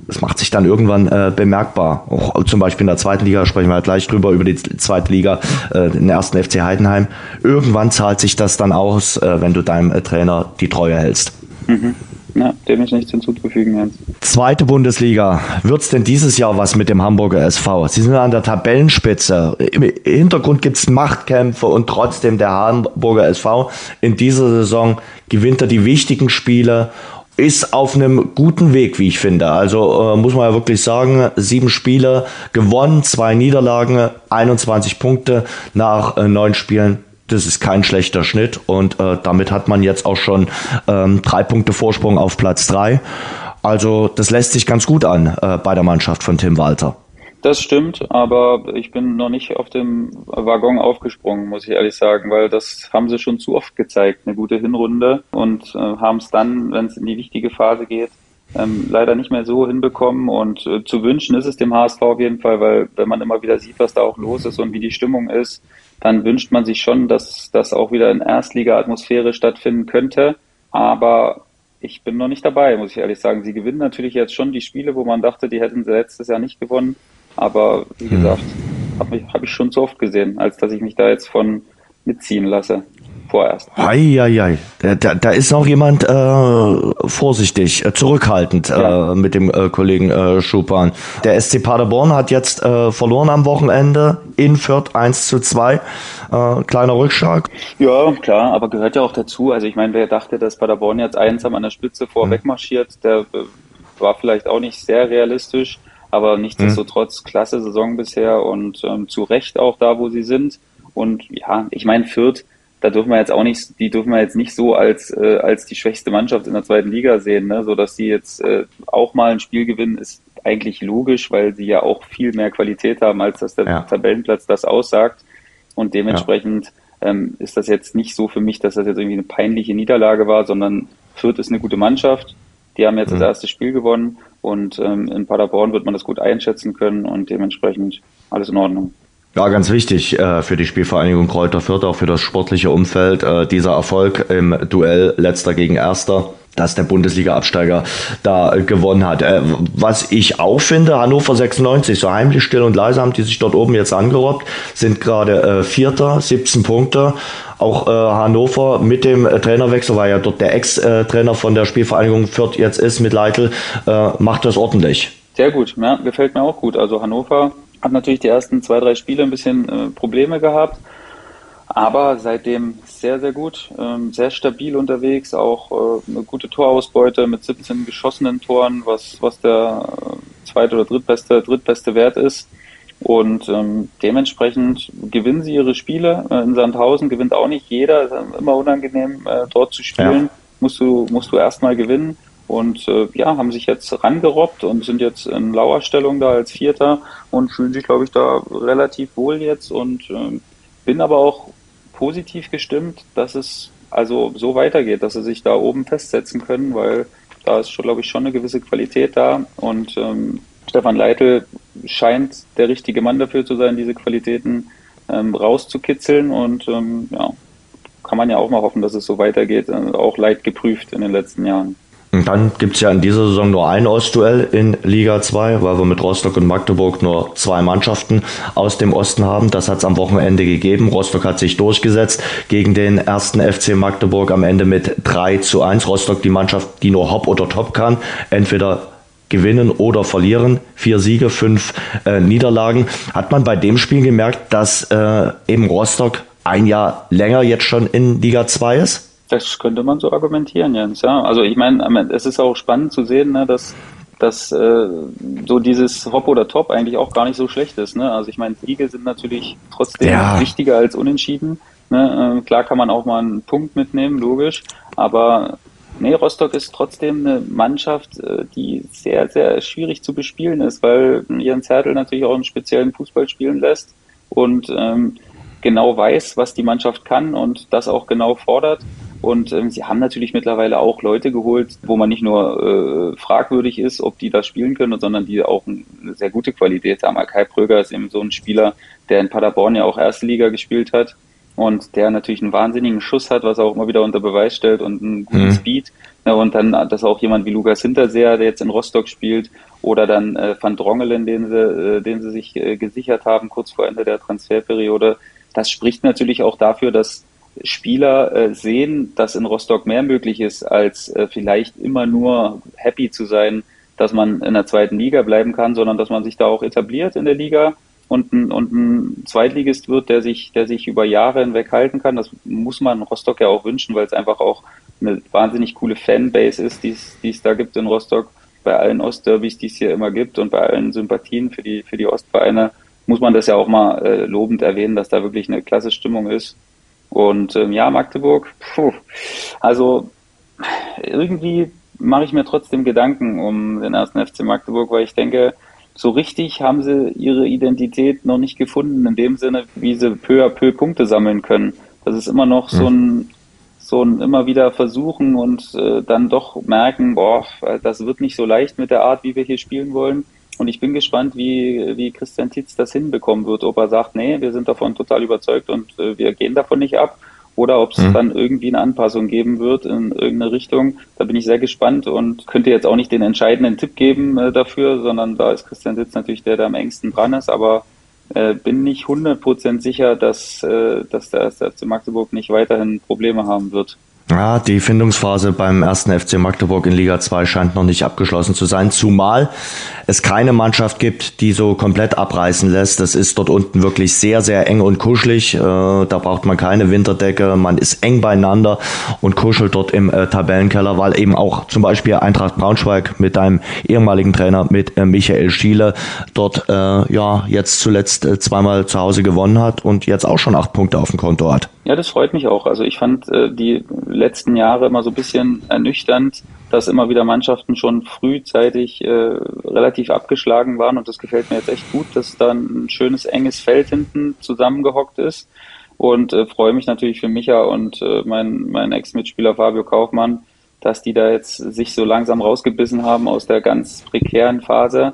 Speaker 2: Das macht sich dann irgendwann äh, bemerkbar. Auch zum Beispiel in der zweiten Liga sprechen wir gleich drüber, über die zweite Liga, äh, den ersten FC Heidenheim. Irgendwann zahlt sich das dann aus, äh, wenn du deinem äh, Trainer die Treue hältst.
Speaker 3: Mhm. Ja, dem ist nichts hinzuzufügen, Jens.
Speaker 2: Zweite Bundesliga. Wird's denn dieses Jahr was mit dem Hamburger SV? Sie sind an der Tabellenspitze. Im Hintergrund gibt's Machtkämpfe und trotzdem der Hamburger SV in dieser Saison gewinnt er die wichtigen Spiele ist auf einem guten Weg, wie ich finde. Also äh, muss man ja wirklich sagen, sieben Spiele gewonnen, zwei Niederlagen, 21 Punkte nach äh, neun Spielen das ist kein schlechter Schnitt und äh, damit hat man jetzt auch schon ähm, drei Punkte Vorsprung auf Platz drei. Also das lässt sich ganz gut an äh, bei der Mannschaft von Tim Walter.
Speaker 3: Das stimmt, aber ich bin noch nicht auf dem Waggon aufgesprungen, muss ich ehrlich sagen, weil das haben sie schon zu oft gezeigt, eine gute Hinrunde und äh, haben es dann, wenn es in die wichtige Phase geht, ähm, leider nicht mehr so hinbekommen und äh, zu wünschen ist es dem HSV auf jeden Fall, weil wenn man immer wieder sieht, was da auch los ist und wie die Stimmung ist, dann wünscht man sich schon, dass das auch wieder in Erstliga-Atmosphäre stattfinden könnte. Aber ich bin noch nicht dabei, muss ich ehrlich sagen. Sie gewinnen natürlich jetzt schon die Spiele, wo man dachte, die hätten sie letztes Jahr nicht gewonnen. Aber wie hm. gesagt, habe ich, hab ich schon zu oft gesehen, als dass ich mich da jetzt von mitziehen lasse vorerst.
Speaker 2: Eieiei, da, da, da ist noch jemand äh, vorsichtig, äh, zurückhaltend äh, ja. äh, mit dem äh, Kollegen äh, Schupan. Der SC Paderborn hat jetzt äh, verloren am Wochenende in Fürth 1 zu 2. Äh, kleiner Rückschlag.
Speaker 3: Ja, klar, aber gehört ja auch dazu. Also ich meine, wer dachte, dass Paderborn jetzt einsam an der Spitze vorweg marschiert, der äh, war vielleicht auch nicht sehr realistisch. Aber nichtsdestotrotz, klasse Saison bisher und ähm, zu Recht auch da, wo sie sind. Und ja, ich meine, Fürth da dürfen wir jetzt auch nicht, die dürfen wir jetzt nicht so als, äh, als die schwächste Mannschaft in der zweiten Liga sehen, ne? so dass die jetzt äh, auch mal ein Spiel gewinnen, ist eigentlich logisch, weil sie ja auch viel mehr Qualität haben, als dass der ja. Tabellenplatz das aussagt. Und dementsprechend ja. ähm, ist das jetzt nicht so für mich, dass das jetzt irgendwie eine peinliche Niederlage war, sondern Fürth ist eine gute Mannschaft. Die haben jetzt mhm. das erste Spiel gewonnen und ähm, in Paderborn wird man das gut einschätzen können und dementsprechend alles in Ordnung.
Speaker 2: Ja, ganz wichtig äh, für die Spielvereinigung Kräuter Fürth, auch für das sportliche Umfeld, äh, dieser Erfolg im Duell letzter gegen erster dass der Bundesliga-Absteiger da äh, gewonnen hat. Äh, was ich auch finde, Hannover 96, so heimlich still und leise haben die sich dort oben jetzt angerobbt, sind gerade äh, Vierter, 17 Punkte. Auch äh, Hannover mit dem äh, Trainerwechsel, weil ja dort der Ex-Trainer von der Spielvereinigung Fürth jetzt ist mit Leitl, äh, macht das ordentlich.
Speaker 3: Sehr gut, ja, gefällt mir auch gut. Also Hannover hat natürlich die ersten zwei, drei Spiele ein bisschen äh, Probleme gehabt, aber seitdem sehr, sehr gut, ähm, sehr stabil unterwegs, auch äh, eine gute Torausbeute mit 17 geschossenen Toren, was, was der äh, zweite oder drittbeste, drittbeste Wert ist. Und ähm, dementsprechend gewinnen sie ihre Spiele. Äh, in Sandhausen gewinnt auch nicht jeder, ist immer unangenehm, äh, dort zu spielen. Ja. Musst du, musst du erstmal gewinnen und äh, ja, haben sich jetzt rangerobbt und sind jetzt in Lauerstellung da als Vierter und fühlen sich, glaube ich, da relativ wohl jetzt und äh, bin aber auch positiv gestimmt, dass es also so weitergeht, dass sie sich da oben festsetzen können, weil da ist schon, glaube ich, schon eine gewisse Qualität da und ähm, Stefan Leitl scheint der richtige Mann dafür zu sein, diese Qualitäten ähm, rauszukitzeln und ähm, ja, kann man ja auch mal hoffen, dass es so weitergeht, äh, auch leid geprüft in den letzten Jahren.
Speaker 2: Und dann gibt's ja in dieser Saison nur ein Ostduell in Liga 2, weil wir mit Rostock und Magdeburg nur zwei Mannschaften aus dem Osten haben. Das hat's am Wochenende gegeben. Rostock hat sich durchgesetzt gegen den ersten FC Magdeburg am Ende mit 3 zu 1. Rostock die Mannschaft, die nur Hop oder Top kann. Entweder gewinnen oder verlieren. Vier Siege, fünf äh, Niederlagen. Hat man bei dem Spiel gemerkt, dass äh, eben Rostock ein Jahr länger jetzt schon in Liga 2 ist?
Speaker 3: Das könnte man so argumentieren, Jens. Ja, also ich meine, es ist auch spannend zu sehen, ne, dass dass äh, so dieses Hop oder Top eigentlich auch gar nicht so schlecht ist. Ne? Also ich meine, Siege sind natürlich trotzdem ja. wichtiger als Unentschieden. Ne? Äh, klar kann man auch mal einen Punkt mitnehmen, logisch. Aber nee, Rostock ist trotzdem eine Mannschaft, äh, die sehr, sehr schwierig zu bespielen ist, weil Jens Hertel natürlich auch einen speziellen Fußball spielen lässt und ähm, genau weiß, was die Mannschaft kann und das auch genau fordert. Und ähm, sie haben natürlich mittlerweile auch Leute geholt, wo man nicht nur äh, fragwürdig ist, ob die das spielen können, sondern die auch eine sehr gute Qualität haben. Kai Pröger ist eben so ein Spieler, der in Paderborn ja auch Erste Liga gespielt hat und der natürlich einen wahnsinnigen Schuss hat, was er auch immer wieder unter Beweis stellt und einen guten mhm. Speed. Ja, und dann das auch jemand wie Lukas Hinterseher, der jetzt in Rostock spielt, oder dann äh, Van Drongelen, den sie, äh, den sie sich äh, gesichert haben kurz vor Ende der Transferperiode. Das spricht natürlich auch dafür, dass Spieler äh, sehen, dass in Rostock mehr möglich ist, als äh, vielleicht immer nur happy zu sein, dass man in der zweiten Liga bleiben kann, sondern dass man sich da auch etabliert in der Liga und ein, und ein Zweitligist wird, der sich, der sich über Jahre hinweg halten kann. Das muss man Rostock ja auch wünschen, weil es einfach auch eine wahnsinnig coole Fanbase ist, die es da gibt in Rostock. Bei allen Ostderbys, die es hier immer gibt und bei allen Sympathien für die, für die Ostvereine muss man das ja auch mal äh, lobend erwähnen, dass da wirklich eine klasse Stimmung ist. Und ähm, ja, Magdeburg, puh, also irgendwie mache ich mir trotzdem Gedanken um den ersten FC Magdeburg, weil ich denke, so richtig haben sie ihre Identität noch nicht gefunden, in dem Sinne, wie sie peu à peu Punkte sammeln können. Das ist immer noch so hm. ein, so ein immer wieder versuchen und äh, dann doch merken, boah, das wird nicht so leicht mit der Art, wie wir hier spielen wollen. Und ich bin gespannt, wie, wie Christian Titz das hinbekommen wird. Ob er sagt, nee, wir sind davon total überzeugt und äh, wir gehen davon nicht ab. Oder ob es mhm. dann irgendwie eine Anpassung geben wird in irgendeine Richtung. Da bin ich sehr gespannt und könnte jetzt auch nicht den entscheidenden Tipp geben äh, dafür, sondern da ist Christian Titz natürlich der, der am engsten dran ist. Aber äh, bin nicht 100% sicher, dass, äh, dass der FC Magdeburg nicht weiterhin Probleme haben wird.
Speaker 2: Ja, die Findungsphase beim ersten FC Magdeburg in Liga 2 scheint noch nicht abgeschlossen zu sein, zumal es keine Mannschaft gibt, die so komplett abreißen lässt. Das ist dort unten wirklich sehr, sehr eng und kuschelig. Äh, da braucht man keine Winterdecke. Man ist eng beieinander und kuschelt dort im äh, Tabellenkeller, weil eben auch zum Beispiel Eintracht Braunschweig mit deinem ehemaligen Trainer, mit äh, Michael Schiele, dort ja jetzt zuletzt zweimal zu Hause gewonnen hat und jetzt auch schon acht Punkte auf dem Konto hat.
Speaker 3: Ja, das freut mich auch. Also ich fand die letzten Jahre immer so ein bisschen ernüchternd, dass immer wieder Mannschaften schon frühzeitig äh, relativ abgeschlagen waren. Und das gefällt mir jetzt echt gut, dass da ein schönes enges Feld hinten zusammengehockt ist. Und äh, freue mich natürlich für Micha und äh, mein, mein Ex-Mitspieler Fabio Kaufmann, dass die da jetzt sich so langsam rausgebissen haben aus der ganz prekären Phase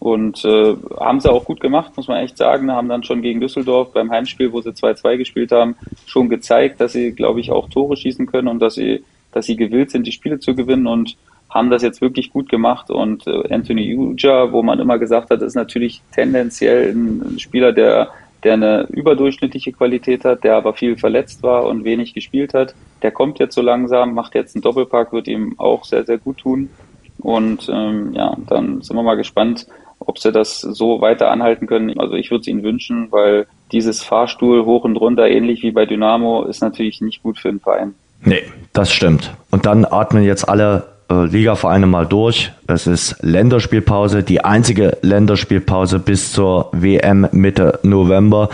Speaker 3: Und äh, haben sie auch gut gemacht, muss man echt sagen. Haben dann schon gegen Düsseldorf beim Heimspiel, wo sie 2-2 gespielt haben, schon gezeigt, dass sie, glaube ich, auch Tore schießen können und dass sie, dass sie gewillt sind, die Spiele zu gewinnen und haben das jetzt wirklich gut gemacht. Und äh, Anthony Uja, wo man immer gesagt hat, ist natürlich tendenziell ein Spieler, der, der eine überdurchschnittliche Qualität hat, der aber viel verletzt war und wenig gespielt hat. Der kommt jetzt so langsam, macht jetzt einen Doppelpack, wird ihm auch sehr, sehr gut tun. Und ähm, ja, dann sind wir mal gespannt, ob sie das so weiter anhalten können. Also ich würde es ihnen wünschen, weil dieses Fahrstuhl hoch und runter, ähnlich wie bei Dynamo, ist natürlich nicht gut für den Verein.
Speaker 2: Nee, das stimmt. Und dann atmen jetzt alle äh, Ligavereine mal durch. Es ist Länderspielpause, die einzige Länderspielpause bis zur WM Mitte November.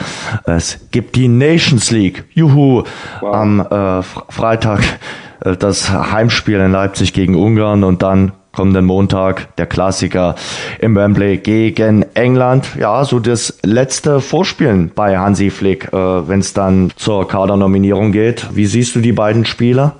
Speaker 2: Es gibt die Nations League. Juhu! Wow. Am äh, Freitag äh, das Heimspiel in Leipzig gegen Ungarn und dann kommenden Montag der Klassiker im Wembley gegen England. Ja, so das letzte Vorspielen bei Hansi Flick, äh, wenn es dann zur Kadernominierung geht. Wie siehst du die beiden Spieler?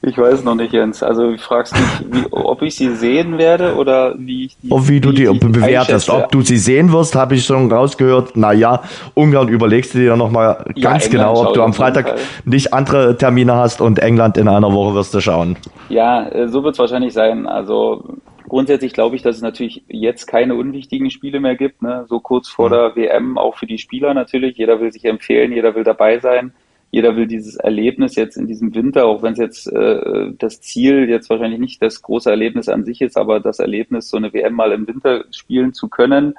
Speaker 3: Ich weiß noch nicht, Jens. Also du fragst mich, wie, ob ich sie sehen werde oder wie ich
Speaker 2: die, ob wie du die, die bewertest. Ob du sie sehen wirst, habe ich schon rausgehört. Naja, Ungarn überlegst du dir nochmal ja, ganz England genau, ob du am Freitag nicht andere Termine hast und England in einer Woche wirst du schauen.
Speaker 3: Ja, äh, so wird es wahrscheinlich sein. Also grundsätzlich glaube ich, dass es natürlich jetzt keine unwichtigen Spiele mehr gibt. Ne? So kurz vor mhm. der WM, auch für die Spieler natürlich. Jeder will sich empfehlen, jeder will dabei sein jeder will dieses Erlebnis jetzt in diesem Winter, auch wenn es jetzt äh, das Ziel jetzt wahrscheinlich nicht das große Erlebnis an sich ist, aber das Erlebnis, so eine WM mal im Winter spielen zu können,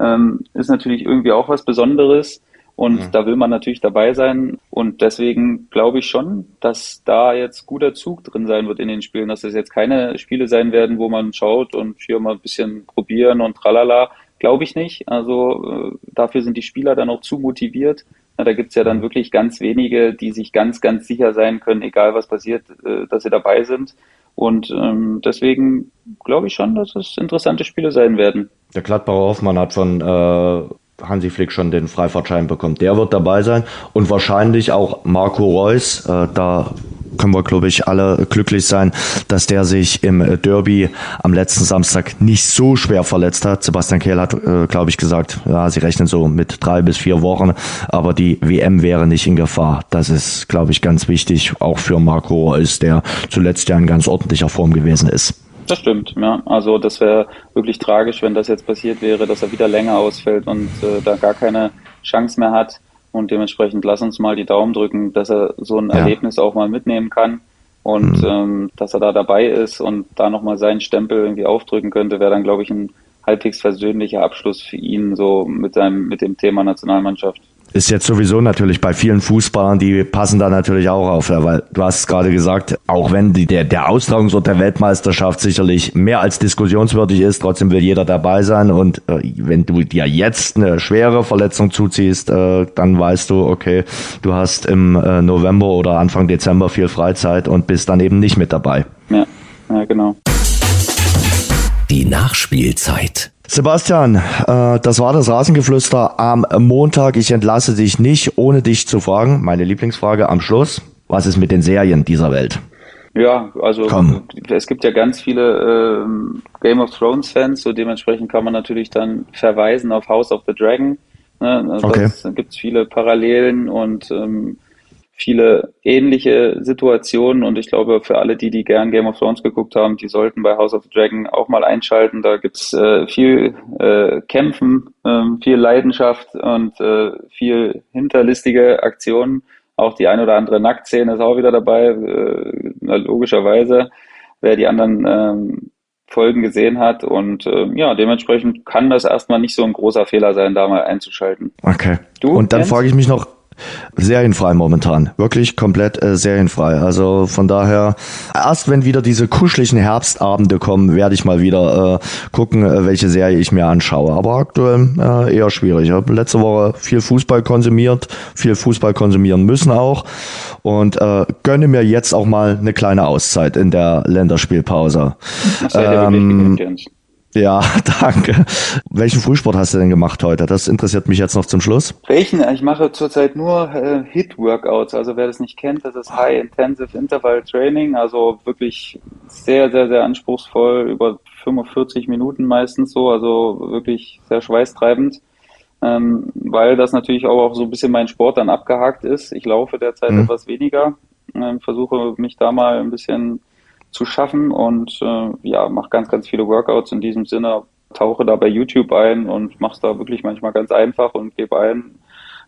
Speaker 3: ähm, ist natürlich irgendwie auch was Besonderes. Und mhm. da will man natürlich dabei sein. Und deswegen glaube ich schon, dass da jetzt guter Zug drin sein wird in den Spielen, dass es jetzt keine Spiele sein werden, wo man schaut und hier mal ein bisschen probieren und tralala. Glaube ich nicht. Also äh, dafür sind die Spieler dann auch zu motiviert. Da gibt's ja dann wirklich ganz wenige, die sich ganz, ganz sicher sein können, egal was passiert, äh, dass sie dabei sind. Und ähm, deswegen glaube ich schon, dass es interessante Spiele sein werden.
Speaker 2: Der Gladbacher Hoffmann hat von äh, Hansi Flick schon den Freifahrtschein bekommen. Der wird dabei sein und wahrscheinlich auch Marco Reus. Äh, da können wir, glaube ich, alle glücklich sein, dass der sich im Derby am letzten Samstag nicht so schwer verletzt hat. Sebastian Kehl hat, äh, glaube ich, gesagt, ja, sie rechnen so mit drei bis vier Wochen, aber die WM wäre nicht in Gefahr. Das ist, glaube ich, ganz wichtig, auch für Marco Reus, der zuletzt ja in ganz ordentlicher Form gewesen ist.
Speaker 3: Das stimmt, ja. Also das wäre wirklich tragisch, wenn das jetzt passiert wäre, dass er wieder länger ausfällt und äh, da gar keine Chance mehr hat. Und dementsprechend lass uns mal die Daumen drücken, dass er so ein ja. Erlebnis auch mal mitnehmen kann und mhm. ähm, dass er da dabei ist und da nochmal seinen Stempel irgendwie aufdrücken könnte, wäre dann, glaube ich, ein halbwegs versöhnlicher Abschluss für ihn so mit seinem, mit dem Thema Nationalmannschaft
Speaker 2: ist jetzt sowieso natürlich bei vielen Fußballern, die passen da natürlich auch auf, weil du hast gerade gesagt, auch wenn die, der, der Austragungsort der Weltmeisterschaft sicherlich mehr als diskussionswürdig ist, trotzdem will jeder dabei sein und äh, wenn du dir jetzt eine schwere Verletzung zuziehst, äh, dann weißt du, okay, du hast im äh, November oder Anfang Dezember viel Freizeit und bist dann eben nicht mit dabei.
Speaker 3: Ja, ja genau.
Speaker 1: Die Nachspielzeit.
Speaker 2: Sebastian, äh, das war das Rasengeflüster am Montag. Ich entlasse dich nicht, ohne dich zu fragen. Meine Lieblingsfrage am Schluss. Was ist mit den Serien dieser Welt?
Speaker 3: Ja, also Komm. es gibt ja ganz viele äh, Game of Thrones Fans, so dementsprechend kann man natürlich dann verweisen auf House of the Dragon. Ne? Also okay. Da gibt es viele Parallelen und ähm, viele ähnliche Situationen und ich glaube, für alle, die, die gern Game of Thrones geguckt haben, die sollten bei House of the Dragon auch mal einschalten. Da gibt's äh, viel äh, Kämpfen, äh, viel Leidenschaft und äh, viel hinterlistige Aktionen. Auch die ein oder andere Nacktszene ist auch wieder dabei, äh, logischerweise, wer die anderen ähm, Folgen gesehen hat. Und äh, ja, dementsprechend kann das erstmal nicht so ein großer Fehler sein, da mal einzuschalten.
Speaker 2: Okay. Du, und dann frage ich mich noch, serienfrei momentan. Wirklich komplett äh, serienfrei. Also von daher, erst wenn wieder diese kuscheligen Herbstabende kommen, werde ich mal wieder äh, gucken, äh, welche Serie ich mir anschaue. Aber aktuell äh, eher schwierig. Ich habe letzte Woche viel Fußball konsumiert, viel Fußball konsumieren müssen auch und äh, gönne mir jetzt auch mal eine kleine Auszeit in der Länderspielpause. Ähm, ja, danke. Welchen Frühsport hast du denn gemacht heute? Das interessiert mich jetzt noch zum Schluss.
Speaker 3: Welchen? Ich mache zurzeit nur äh, Hit-Workouts. Also wer das nicht kennt, das ist High Intensive Interval Training. Also wirklich sehr, sehr, sehr anspruchsvoll, über 45 Minuten meistens so, also wirklich sehr schweißtreibend, ähm, weil das natürlich auch, so ein bisschen mein Sport dann abgehakt ist. Ich laufe derzeit mhm. etwas weniger, äh, versuche mich da mal ein bisschen zu schaffen und äh, ja, mache ganz, ganz viele Workouts in diesem Sinne, tauche da bei YouTube ein und mache es da wirklich manchmal ganz einfach und gebe ein,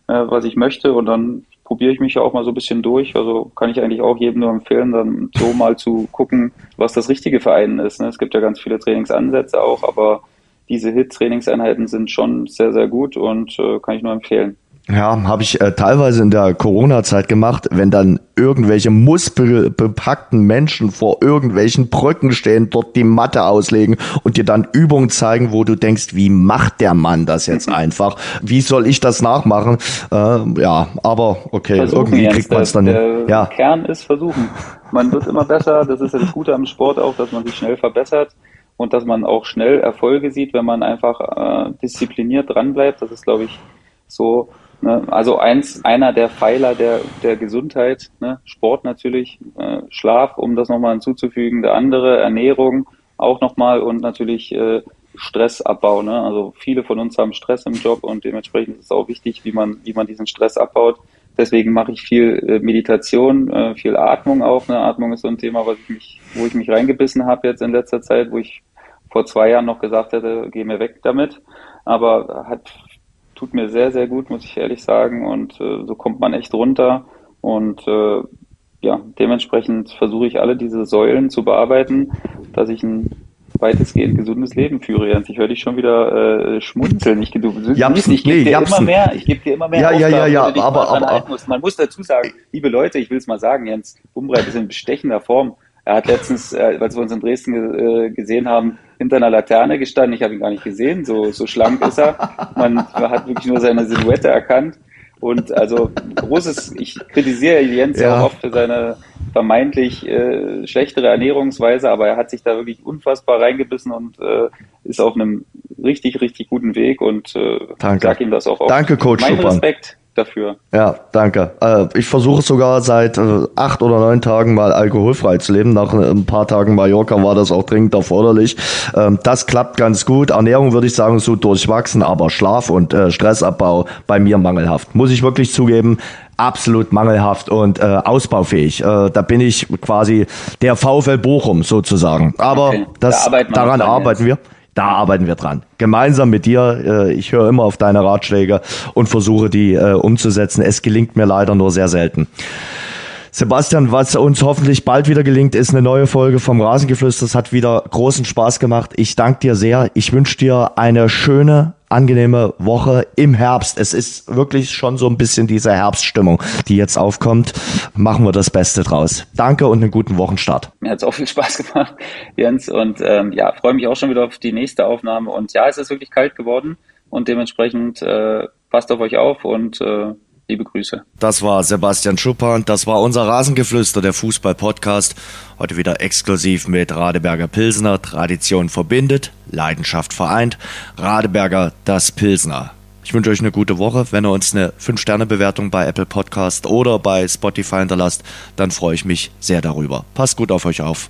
Speaker 3: äh, was ich möchte und dann probiere ich mich ja auch mal so ein bisschen durch. Also kann ich eigentlich auch jedem nur empfehlen, dann so mal zu gucken, was das Richtige für einen ist. Ne? Es gibt ja ganz viele Trainingsansätze auch, aber diese HIT-Trainingseinheiten sind schon sehr, sehr gut und äh, kann ich nur empfehlen.
Speaker 2: Ja, habe ich äh, teilweise in der Corona-Zeit gemacht, wenn dann irgendwelche muskelbepackten Menschen vor irgendwelchen Brücken stehen, dort die Matte auslegen und dir dann Übungen zeigen, wo du denkst, wie macht der Mann das jetzt einfach? Wie soll ich das nachmachen? Äh, ja, aber okay, versuchen irgendwie kriegt man es dann.
Speaker 3: Der ja. Kern ist versuchen. Man wird immer besser. Das ist ja das Gute am Sport auch, dass man sich schnell verbessert und dass man auch schnell Erfolge sieht, wenn man einfach äh, diszipliniert dranbleibt. Das ist, glaube ich, so Ne? Also eins, einer der Pfeiler der, der Gesundheit, ne? Sport natürlich, äh, Schlaf, um das nochmal hinzuzufügen, der andere, Ernährung auch nochmal und natürlich äh, Stressabbau. Ne? Also viele von uns haben Stress im Job und dementsprechend ist es auch wichtig, wie man, wie man diesen Stress abbaut. Deswegen mache ich viel äh, Meditation, äh, viel Atmung auch. Ne? Atmung ist so ein Thema, was ich mich, wo ich mich reingebissen habe jetzt in letzter Zeit, wo ich vor zwei Jahren noch gesagt hätte, geh mir weg damit. Aber hat tut mir sehr, sehr gut, muss ich ehrlich sagen. Und äh, so kommt man echt runter. Und äh, ja, dementsprechend versuche ich alle diese Säulen zu bearbeiten, dass ich ein weitestgehend gesundes Leben führe, Jens. Ich höre dich schon wieder äh, schmunzeln. Ich, du,
Speaker 2: Japsen,
Speaker 3: ich gebe nee, dir Japsen. immer mehr, ich gebe dir immer mehr
Speaker 2: ja, Aufgaben, ja, ja, ja, aber, aber,
Speaker 3: Man muss dazu sagen, liebe Leute, ich will es mal sagen, Jens Umbreit ist in bestechender Form. Er hat letztens, äh, als wir uns in Dresden äh, gesehen haben, hinter einer Laterne gestanden. Ich habe ihn gar nicht gesehen, so, so schlank ist er. Man hat wirklich nur seine Silhouette erkannt. Und also großes, ich kritisiere Jens ja. auch oft für seine vermeintlich äh, schlechtere Ernährungsweise, aber er hat sich da wirklich unfassbar reingebissen und äh, ist auf einem richtig, richtig guten Weg und äh, sag ihm das auch
Speaker 2: oft. Danke, Coach
Speaker 3: Mein Respekt dafür.
Speaker 2: Ja, danke. Äh, ich versuche sogar seit äh, acht oder neun Tagen mal alkoholfrei zu leben. Nach ein paar Tagen Mallorca war das auch dringend erforderlich. Ähm, das klappt ganz gut. Ernährung würde ich sagen so durchwachsen, aber Schlaf und äh, Stressabbau bei mir mangelhaft. Muss ich wirklich zugeben absolut mangelhaft und äh, ausbaufähig. Äh, da bin ich quasi der VfL Bochum sozusagen. Aber okay. das, da daran arbeiten wir da arbeiten wir dran. Gemeinsam mit dir. Äh, ich höre immer auf deine Ratschläge und versuche die äh, umzusetzen. Es gelingt mir leider nur sehr selten. Sebastian, was uns hoffentlich bald wieder gelingt, ist eine neue Folge vom Rasengeflüster. Es hat wieder großen Spaß gemacht. Ich danke dir sehr. Ich wünsche dir eine schöne, angenehme Woche im Herbst. Es ist wirklich schon so ein bisschen diese Herbststimmung, die jetzt aufkommt. Machen wir das Beste draus. Danke und einen guten Wochenstart.
Speaker 3: Mir hat es auch viel Spaß gemacht, Jens. Und ähm, ja, freue mich auch schon wieder auf die nächste Aufnahme. Und ja, es ist wirklich kalt geworden und dementsprechend äh, passt auf euch auf und äh, Liebe Grüße.
Speaker 2: Das war Sebastian Schuppan, das war unser Rasengeflüster, der Fußball-Podcast. Heute wieder exklusiv mit Radeberger Pilsner. Tradition verbindet, Leidenschaft vereint. Radeberger, das Pilsner. Ich wünsche euch eine gute Woche. Wenn ihr uns eine 5-Sterne-Bewertung bei Apple Podcast oder bei Spotify hinterlasst, dann freue ich mich sehr darüber. Passt gut auf euch auf.